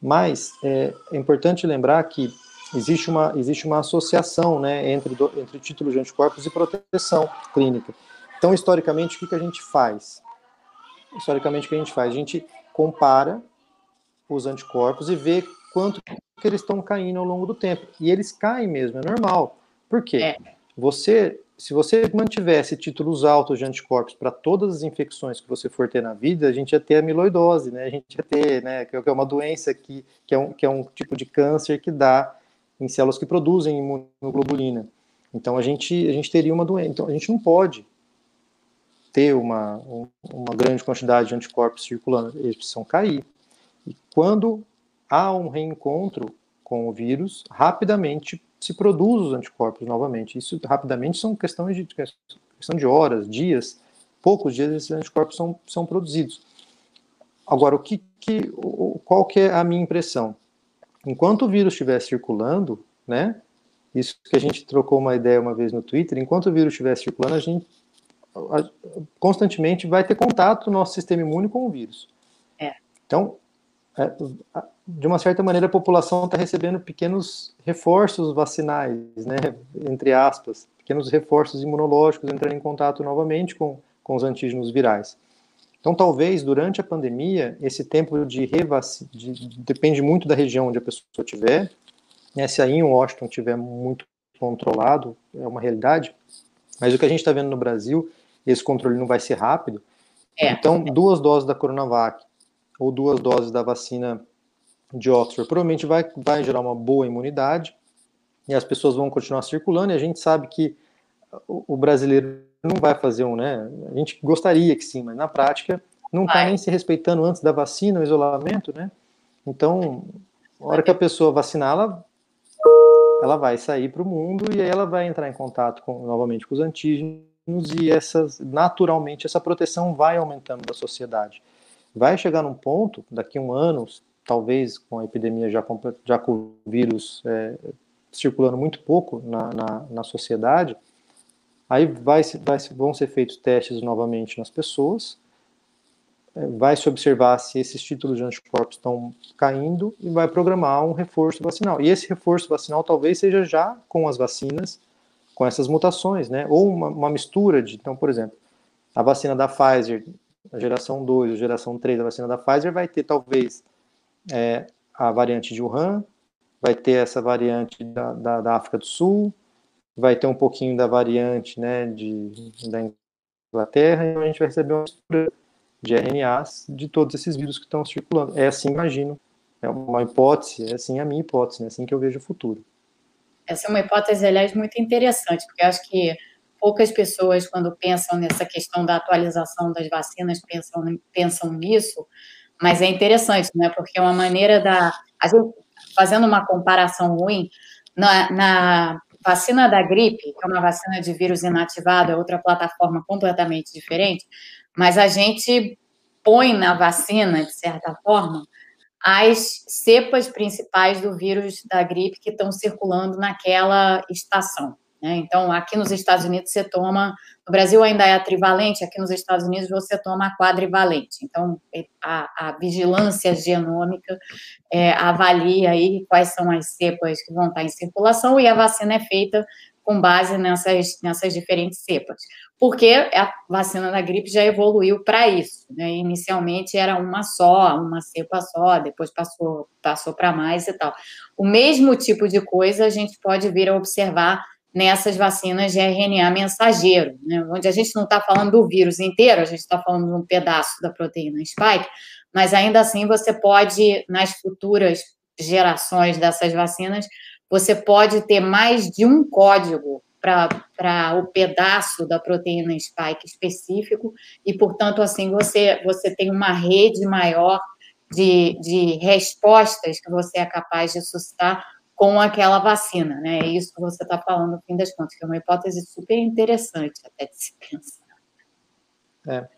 Mas é, é, importante lembrar que existe uma, existe uma associação né, entre, do, entre título de anticorpos e proteção clínica. Então, historicamente, o que, que a gente faz? Historicamente, o que a gente faz? A gente compara os anticorpos e vê quanto que eles estão caindo ao longo do tempo. E eles caem mesmo, é normal. Por quê? É. Você se você mantivesse títulos altos de anticorpos para todas as infecções que você for ter na vida, a gente ia ter amiloidose, né? A gente ia ter, né, que é uma doença que, que, é um, que é um tipo de câncer que dá em células que produzem imunoglobulina. Então a gente, a gente teria uma doença. Então a gente não pode ter uma, uma grande quantidade de anticorpos circulando, eles precisam cair. E quando há um reencontro com o vírus, rapidamente se produz os anticorpos novamente. Isso rapidamente são questões de questão de horas, dias, poucos dias esses anticorpos são, são produzidos. Agora, o que, que qual que é a minha impressão? Enquanto o vírus estiver circulando, né? Isso que a gente trocou uma ideia uma vez no Twitter, enquanto o vírus estiver circulando, a gente constantemente vai ter contato do nosso sistema imune com o vírus. É. Então, é, de uma certa maneira, a população está recebendo pequenos reforços vacinais, né, entre aspas, pequenos reforços imunológicos entrando em contato novamente com, com os antígenos virais. Então, talvez durante a pandemia, esse tempo de revacina de, depende muito da região onde a pessoa estiver. Né, se aí em Washington estiver muito controlado, é uma realidade. Mas o que a gente está vendo no Brasil, esse controle não vai ser rápido. É. Então, duas doses da Coronavac ou duas doses da vacina de Oxford provavelmente vai, vai gerar uma boa imunidade e as pessoas vão continuar circulando e a gente sabe que o, o brasileiro não vai fazer um, né? A gente gostaria que sim, mas na prática não está nem se respeitando antes da vacina, o isolamento, né? Então, a hora que a pessoa vacinar, ela, ela vai sair para o mundo e aí ela vai entrar em contato com, novamente com os antígenos e essas, naturalmente essa proteção vai aumentando da sociedade vai chegar num ponto, daqui a um ano, talvez com a epidemia já já com o vírus é, circulando muito pouco na, na, na sociedade, aí vai, vai, vão ser feitos testes novamente nas pessoas, é, vai se observar se esses títulos de anticorpos estão caindo e vai programar um reforço vacinal. E esse reforço vacinal talvez seja já com as vacinas, com essas mutações, né? Ou uma, uma mistura de, então, por exemplo, a vacina da Pfizer a geração 2, a geração 3 da vacina da Pfizer vai ter talvez é, a variante de Wuhan, vai ter essa variante da, da, da, África do Sul, vai ter um pouquinho da variante né, de, da Inglaterra, e a gente vai receber uma mistura de RNAs de todos esses vírus que estão circulando. É assim, imagino. É uma hipótese, é assim a minha hipótese, é assim que eu vejo o futuro. Essa é uma hipótese, aliás, muito interessante, porque eu acho que poucas pessoas, quando pensam nessa questão da atualização das vacinas, pensam, pensam nisso, mas é interessante, né? Porque é uma maneira da. Gente, fazendo uma comparação ruim, na, na, vacina da gripe, que é uma vacina de vírus inativado, é outra plataforma completamente diferente, mas a gente põe na vacina, de certa forma, as cepas principais do vírus da gripe que estão circulando naquela estação. Né? Então, aqui nos Estados Unidos você toma, no Brasil ainda é a trivalente, aqui nos Estados Unidos você toma a quadrivalente. Então, é, a, a vigilância genômica é, avalia aí quais são as cepas que vão estar em circulação e a vacina é feita com base nessas, nessas diferentes cepas. Porque a vacina da gripe já evoluiu para isso. Né? Inicialmente era uma só, uma cepa só, depois passou, passou para mais e tal. O mesmo tipo de coisa a gente pode vir a observar nessas vacinas de RNA mensageiro, né, onde a gente não está falando do vírus inteiro, a gente está falando de um pedaço da proteína spike, mas ainda assim você pode, nas futuras gerações dessas vacinas, você pode ter mais de um código para o pedaço da proteína spike específico, e, portanto, assim, você, você tem uma rede maior de, de respostas que você é capaz de suscitar com aquela vacina, né? É isso que você está falando, no fim das contas, que é uma hipótese super interessante até de se pensar. É,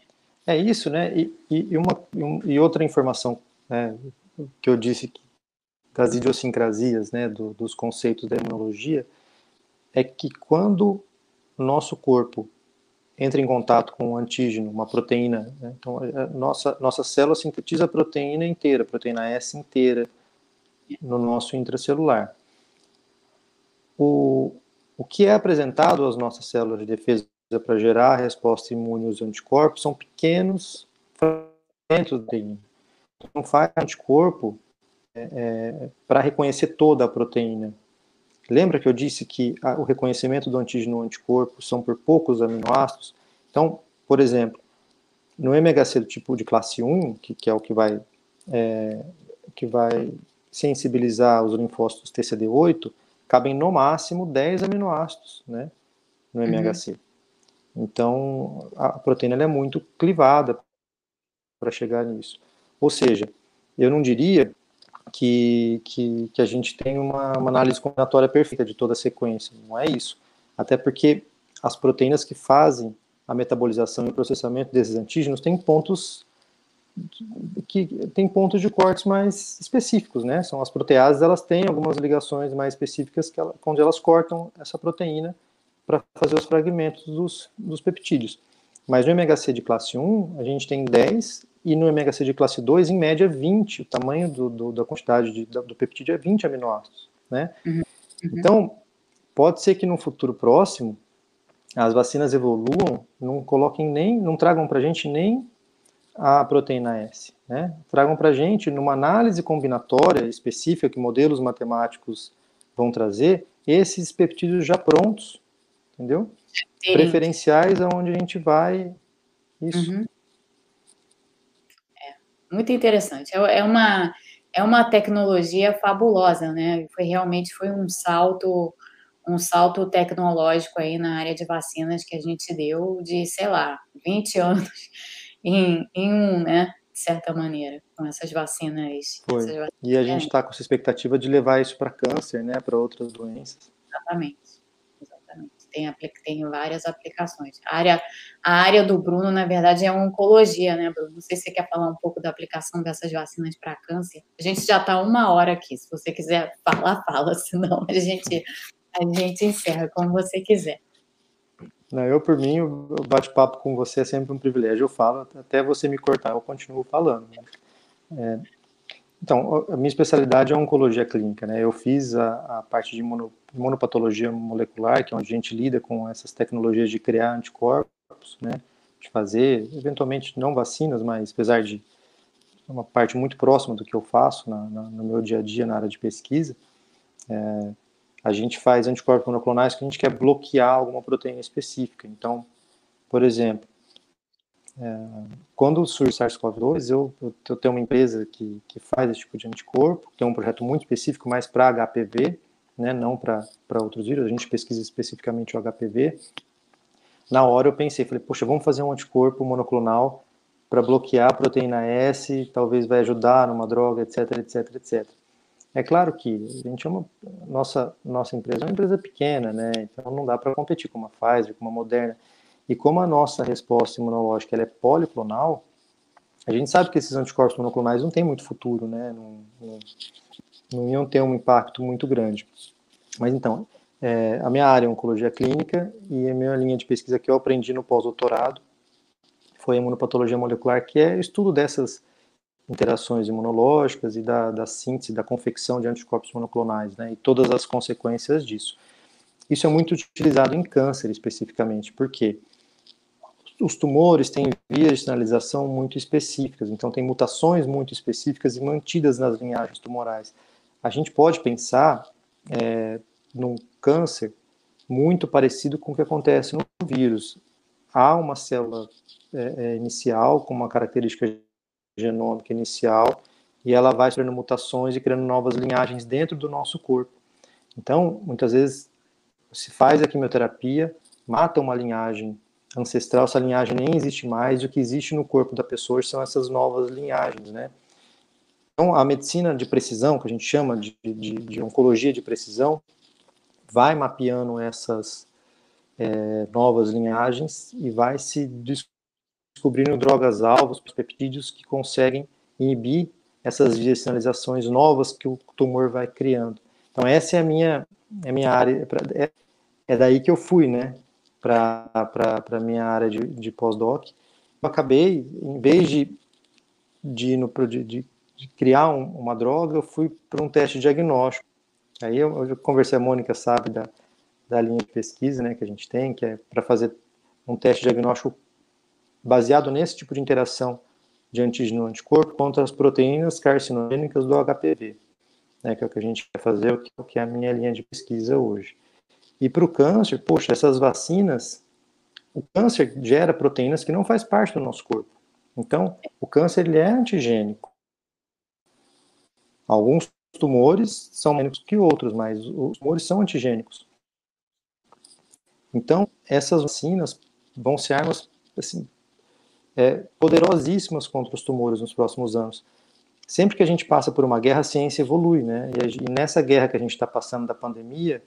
é isso, né? E, e, uma, e outra informação né, que eu disse das idiosincrasias, né, do, dos conceitos da imunologia, é que quando nosso corpo entra em contato com um antígeno, uma proteína, né, então nossa, nossa célula sintetiza a proteína inteira, a proteína S inteira, no nosso intracelular. O, o que é apresentado às nossas células de defesa para gerar a resposta imune aos anticorpos são pequenos fragmentos da proteína. Não faz anticorpo é, é, para reconhecer toda a proteína. Lembra que eu disse que a, o reconhecimento do antígeno anticorpo são por poucos aminoácidos? Então, por exemplo, no MHC do tipo de classe 1, que, que é o que vai, é, que vai sensibilizar os linfócitos TCD8, cabem no máximo 10 aminoácidos né, no MHC. Uhum. Então, a proteína é muito clivada para chegar nisso. Ou seja, eu não diria que, que, que a gente tem uma, uma, análise combinatória perfeita de toda a sequência, não é isso. Até porque as proteínas que fazem a metabolização e o processamento desses antígenos têm pontos que tem pontos de cortes mais específicos, né? São as proteases, elas têm algumas ligações mais específicas que ela, onde elas cortam essa proteína para fazer os fragmentos dos, dos peptídeos. Mas no MHC de classe 1, a gente tem 10 e no MHC de classe 2, em média, 20. O tamanho do, do, da quantidade de, do peptídeo é 20 aminoácidos, né? Uhum. Uhum. Então, pode ser que no futuro próximo as vacinas evoluam, não coloquem nem, não tragam para a gente nem a proteína S. Né? Tragam para a gente, numa análise combinatória específica que modelos matemáticos vão trazer, esses peptídeos já prontos, entendeu? Sim. Preferenciais aonde a gente vai. Isso. Uhum. É, muito interessante. É, é uma, é uma tecnologia fabulosa, né? Foi realmente foi um salto um salto tecnológico aí na área de vacinas que a gente deu de, sei lá, 20 anos em, em um, né? De certa maneira, com essas vacinas. Foi. Essas vacinas. E a gente está com essa expectativa de levar isso para câncer, né? Para outras doenças. Exatamente. Exatamente. Tem, tem várias aplicações. A área, a área do Bruno, na verdade, é oncologia, né, Bruno? Não sei se você quer falar um pouco da aplicação dessas vacinas para câncer. A gente já está uma hora aqui. Se você quiser falar, fala. Senão a gente, a gente encerra como você quiser. Eu, por mim, o bate-papo com você é sempre um privilégio. Eu falo, até você me cortar, eu continuo falando. Né? É, então, a minha especialidade é oncologia clínica, né? Eu fiz a, a parte de mono, monopatologia molecular, que é onde a gente lida com essas tecnologias de criar anticorpos, né? De fazer, eventualmente, não vacinas, mas apesar de uma parte muito próxima do que eu faço na, na, no meu dia a dia na área de pesquisa, é, a gente faz anticorpos monoclonais que a gente quer bloquear alguma proteína específica. Então, por exemplo, é, quando surge SARS-CoV-2, eu, eu, tenho uma empresa que, que faz esse tipo de anticorpo, tem um projeto muito específico, mais para HPV, né, não para outros vírus, a gente pesquisa especificamente o HPV. Na hora eu pensei, falei, poxa, vamos fazer um anticorpo monoclonal para bloquear a proteína S, talvez vai ajudar numa droga, etc, etc, etc. É claro que a gente é uma, nossa, nossa empresa é uma empresa pequena, né? Então não dá para competir com uma Pfizer, com uma Moderna. E como a nossa resposta imunológica ela é policlonal, A gente sabe que esses anticorpos monoclonais não têm muito futuro, né? Não, não, não iam ter um impacto muito grande. Mas então, é, a minha área é oncologia clínica e a minha linha de pesquisa que eu aprendi no pós-doutorado foi a imunopatologia molecular, que é estudo dessas interações imunológicas e da, da síntese, da confecção de anticorpos monoclonais, né, e todas as consequências disso. Isso é muito utilizado em câncer, especificamente, porque os tumores têm vias de sinalização muito específicas, então tem mutações muito específicas e mantidas nas linhagens tumorais. A gente pode pensar é, num câncer muito parecido com o que acontece no vírus. Há uma célula é, é, inicial com uma característica genômica inicial e ela vai sofrendo mutações e criando novas linhagens dentro do nosso corpo. Então, muitas vezes se faz a quimioterapia, mata uma linhagem ancestral, essa linhagem nem existe mais, e o que existe no corpo da pessoa são essas novas linhagens, né? Então, a medicina de precisão, que a gente chama de, de, de oncologia de precisão, vai mapeando essas é, novas linhagens e vai se descobrindo drogas-alvos, peptídeos que conseguem inibir essas sinalizações novas que o tumor vai criando. Então essa é a minha, é a minha área, é, é daí que eu fui, né, para a minha área de, de pós-doc. Eu acabei, em vez de, de, no, de, de criar um, uma droga, eu fui para um teste diagnóstico. Aí eu, eu conversei, a Mônica sabe da, da linha de pesquisa né, que a gente tem, que é para fazer um teste diagnóstico baseado nesse tipo de interação de antígeno-anticorpo contra as proteínas carcinogênicas do HPV, né, que é o que a gente quer fazer, o que é a minha linha de pesquisa hoje. E para o câncer, poxa, essas vacinas, o câncer gera proteínas que não faz parte do nosso corpo. Então, o câncer ele é antigênico. Alguns tumores são menos que outros, mas os tumores são antigênicos. Então, essas vacinas vão ser armas assim, é, poderosíssimas contra os tumores nos próximos anos. Sempre que a gente passa por uma guerra, a ciência evolui, né? E, e nessa guerra que a gente está passando da pandemia,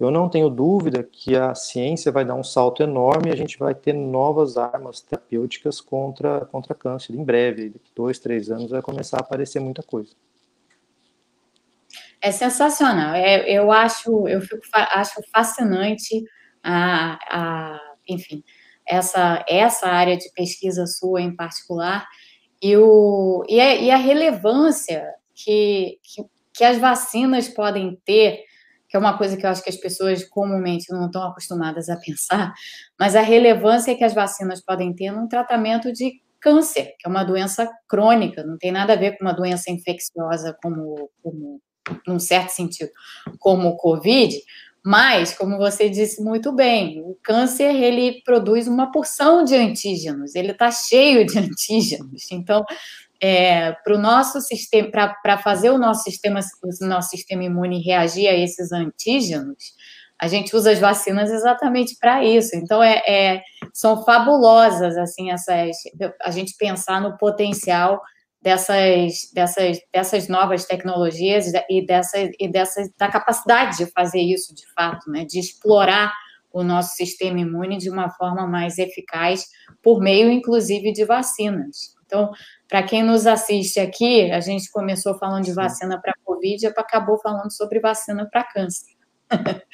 eu não tenho dúvida que a ciência vai dar um salto enorme e a gente vai ter novas armas terapêuticas contra, contra câncer em breve. Daqui dois, três anos vai começar a aparecer muita coisa. É sensacional. É, eu acho, eu fico, acho fascinante a, a, enfim, essa, essa área de pesquisa sua em particular e, o, e, a, e a relevância que, que, que as vacinas podem ter, que é uma coisa que eu acho que as pessoas comumente não estão acostumadas a pensar, mas a relevância que as vacinas podem ter num tratamento de câncer, que é uma doença crônica, não tem nada a ver com uma doença infecciosa como, como num certo sentido, como o Covid, mas, como você disse muito bem, o câncer ele produz uma porção de antígenos, ele está cheio de antígenos. Então, é, para o nosso sistema, para fazer o nosso sistema, o nosso sistema imune reagir a esses antígenos, a gente usa as vacinas exatamente para isso. Então, é, é, são fabulosas assim essas, a gente pensar no potencial dessas, dessas, dessas novas tecnologias e, dessas, e dessas, da capacidade de fazer isso de fato, né, de explorar o nosso sistema imune de uma forma mais eficaz, por meio, inclusive, de vacinas. Então, para quem nos assiste aqui, a gente começou falando de vacina para Covid e acabou falando sobre vacina para câncer,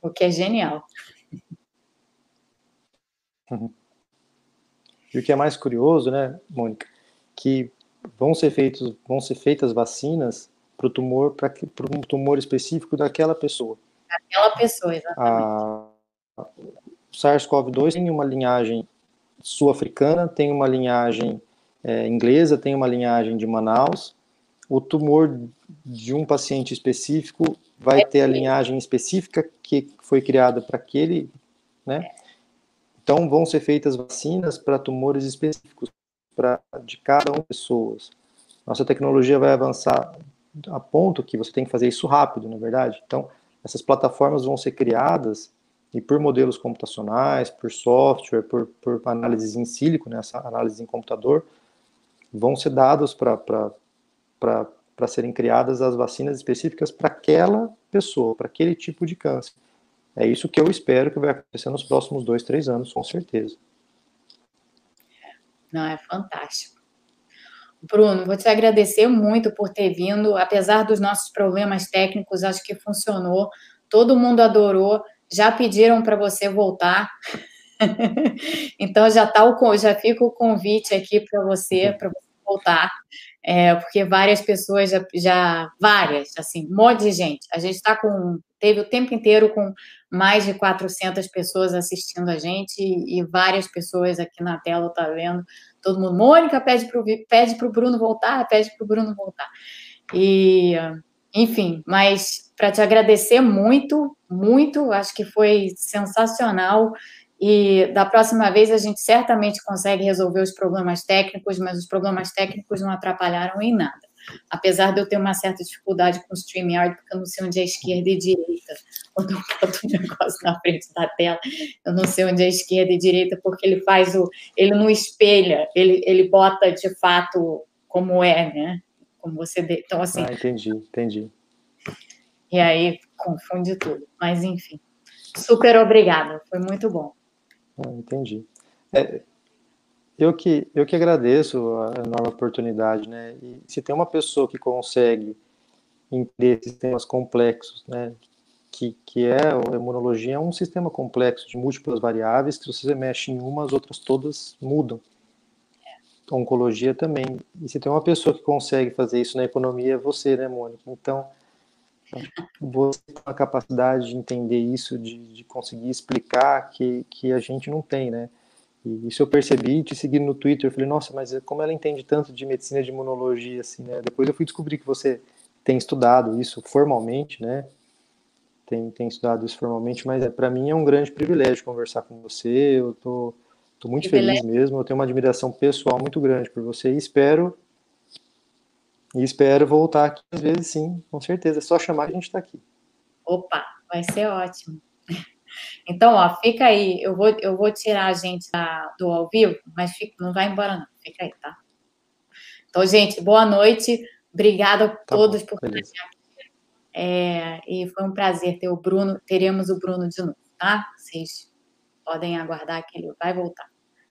o que é genial. Uhum. E o que é mais curioso, né, Mônica, que vão ser feitos, vão ser feitas vacinas para o tumor, para um tumor específico daquela pessoa. Daquela pessoa, exatamente. o SARS-CoV-2 tem uma linhagem sul-africana, tem uma linhagem é, inglesa, tem uma linhagem de Manaus. O tumor de um paciente específico vai é ter a linhagem específica que foi criada para aquele, né? Então vão ser feitas vacinas para tumores específicos pra, de cada uma pessoas. Nossa tecnologia vai avançar a ponto que você tem que fazer isso rápido, na é verdade. Então, essas plataformas vão ser criadas e por modelos computacionais, por software, por, por análises em sílico, né, essa análise em computador, vão ser dados para serem criadas as vacinas específicas para aquela pessoa, para aquele tipo de câncer. É isso que eu espero que vai acontecer nos próximos dois, três anos, com certeza. Não, é fantástico. Bruno, vou te agradecer muito por ter vindo. Apesar dos nossos problemas técnicos, acho que funcionou. Todo mundo adorou. Já pediram para você voltar. então já tá o já fica o convite aqui para você para você voltar, é, porque várias pessoas já, já várias assim um monte de gente. A gente está com teve o tempo inteiro com mais de 400 pessoas assistindo a gente e, várias pessoas aqui na tela tá vendo todo mundo. Mônica pede para pede o Bruno voltar, pede para o Bruno voltar. E, enfim, mas para te agradecer muito, muito, acho que foi sensacional. E da próxima vez a gente certamente consegue resolver os problemas técnicos, mas os problemas técnicos não atrapalharam em nada. Apesar de eu ter uma certa dificuldade com o StreamYard, porque eu não sei onde é esquerda e direita. Quando eu boto um negócio na frente da tela, eu não sei onde é esquerda e direita, porque ele faz o. Ele não espelha, ele, ele bota de fato como é, né? Como você. De... Então, assim. Ah, entendi, entendi. E aí confunde tudo. Mas, enfim. Super obrigada, foi muito bom. Ah, entendi. É, eu que, eu que agradeço a enorme oportunidade, né? E se tem uma pessoa que consegue entender sistemas complexos, né? Que, que é a imunologia é um sistema complexo de múltiplas variáveis que se você mexe em uma, as outras todas mudam. Oncologia também. E se tem uma pessoa que consegue fazer isso na economia, é você, né, Mônica? Então, você tem a capacidade de entender isso, de, de conseguir explicar que, que a gente não tem, né? E isso eu percebi, te seguindo no Twitter, eu falei, nossa, mas como ela entende tanto de medicina de imunologia, assim, né? Depois eu fui descobrir que você tem estudado isso formalmente, né? Tem, tem estudado isso formalmente, mas é, para mim é um grande privilégio conversar com você, eu tô, tô muito feliz mesmo, eu tenho uma admiração pessoal muito grande por você e espero e espero voltar aqui às vezes sim, com certeza, é só chamar que a gente está aqui. Opa, vai ser ótimo. Então, ó, fica aí. Eu vou, eu vou tirar a gente da, do ao vivo, mas fica, não vai embora, não. Fica aí, tá? Então, gente, boa noite. Obrigada a tá todos bom, por estar aqui. É, e foi um prazer ter o Bruno. Teremos o Bruno de novo, tá? Vocês podem aguardar que ele vai voltar.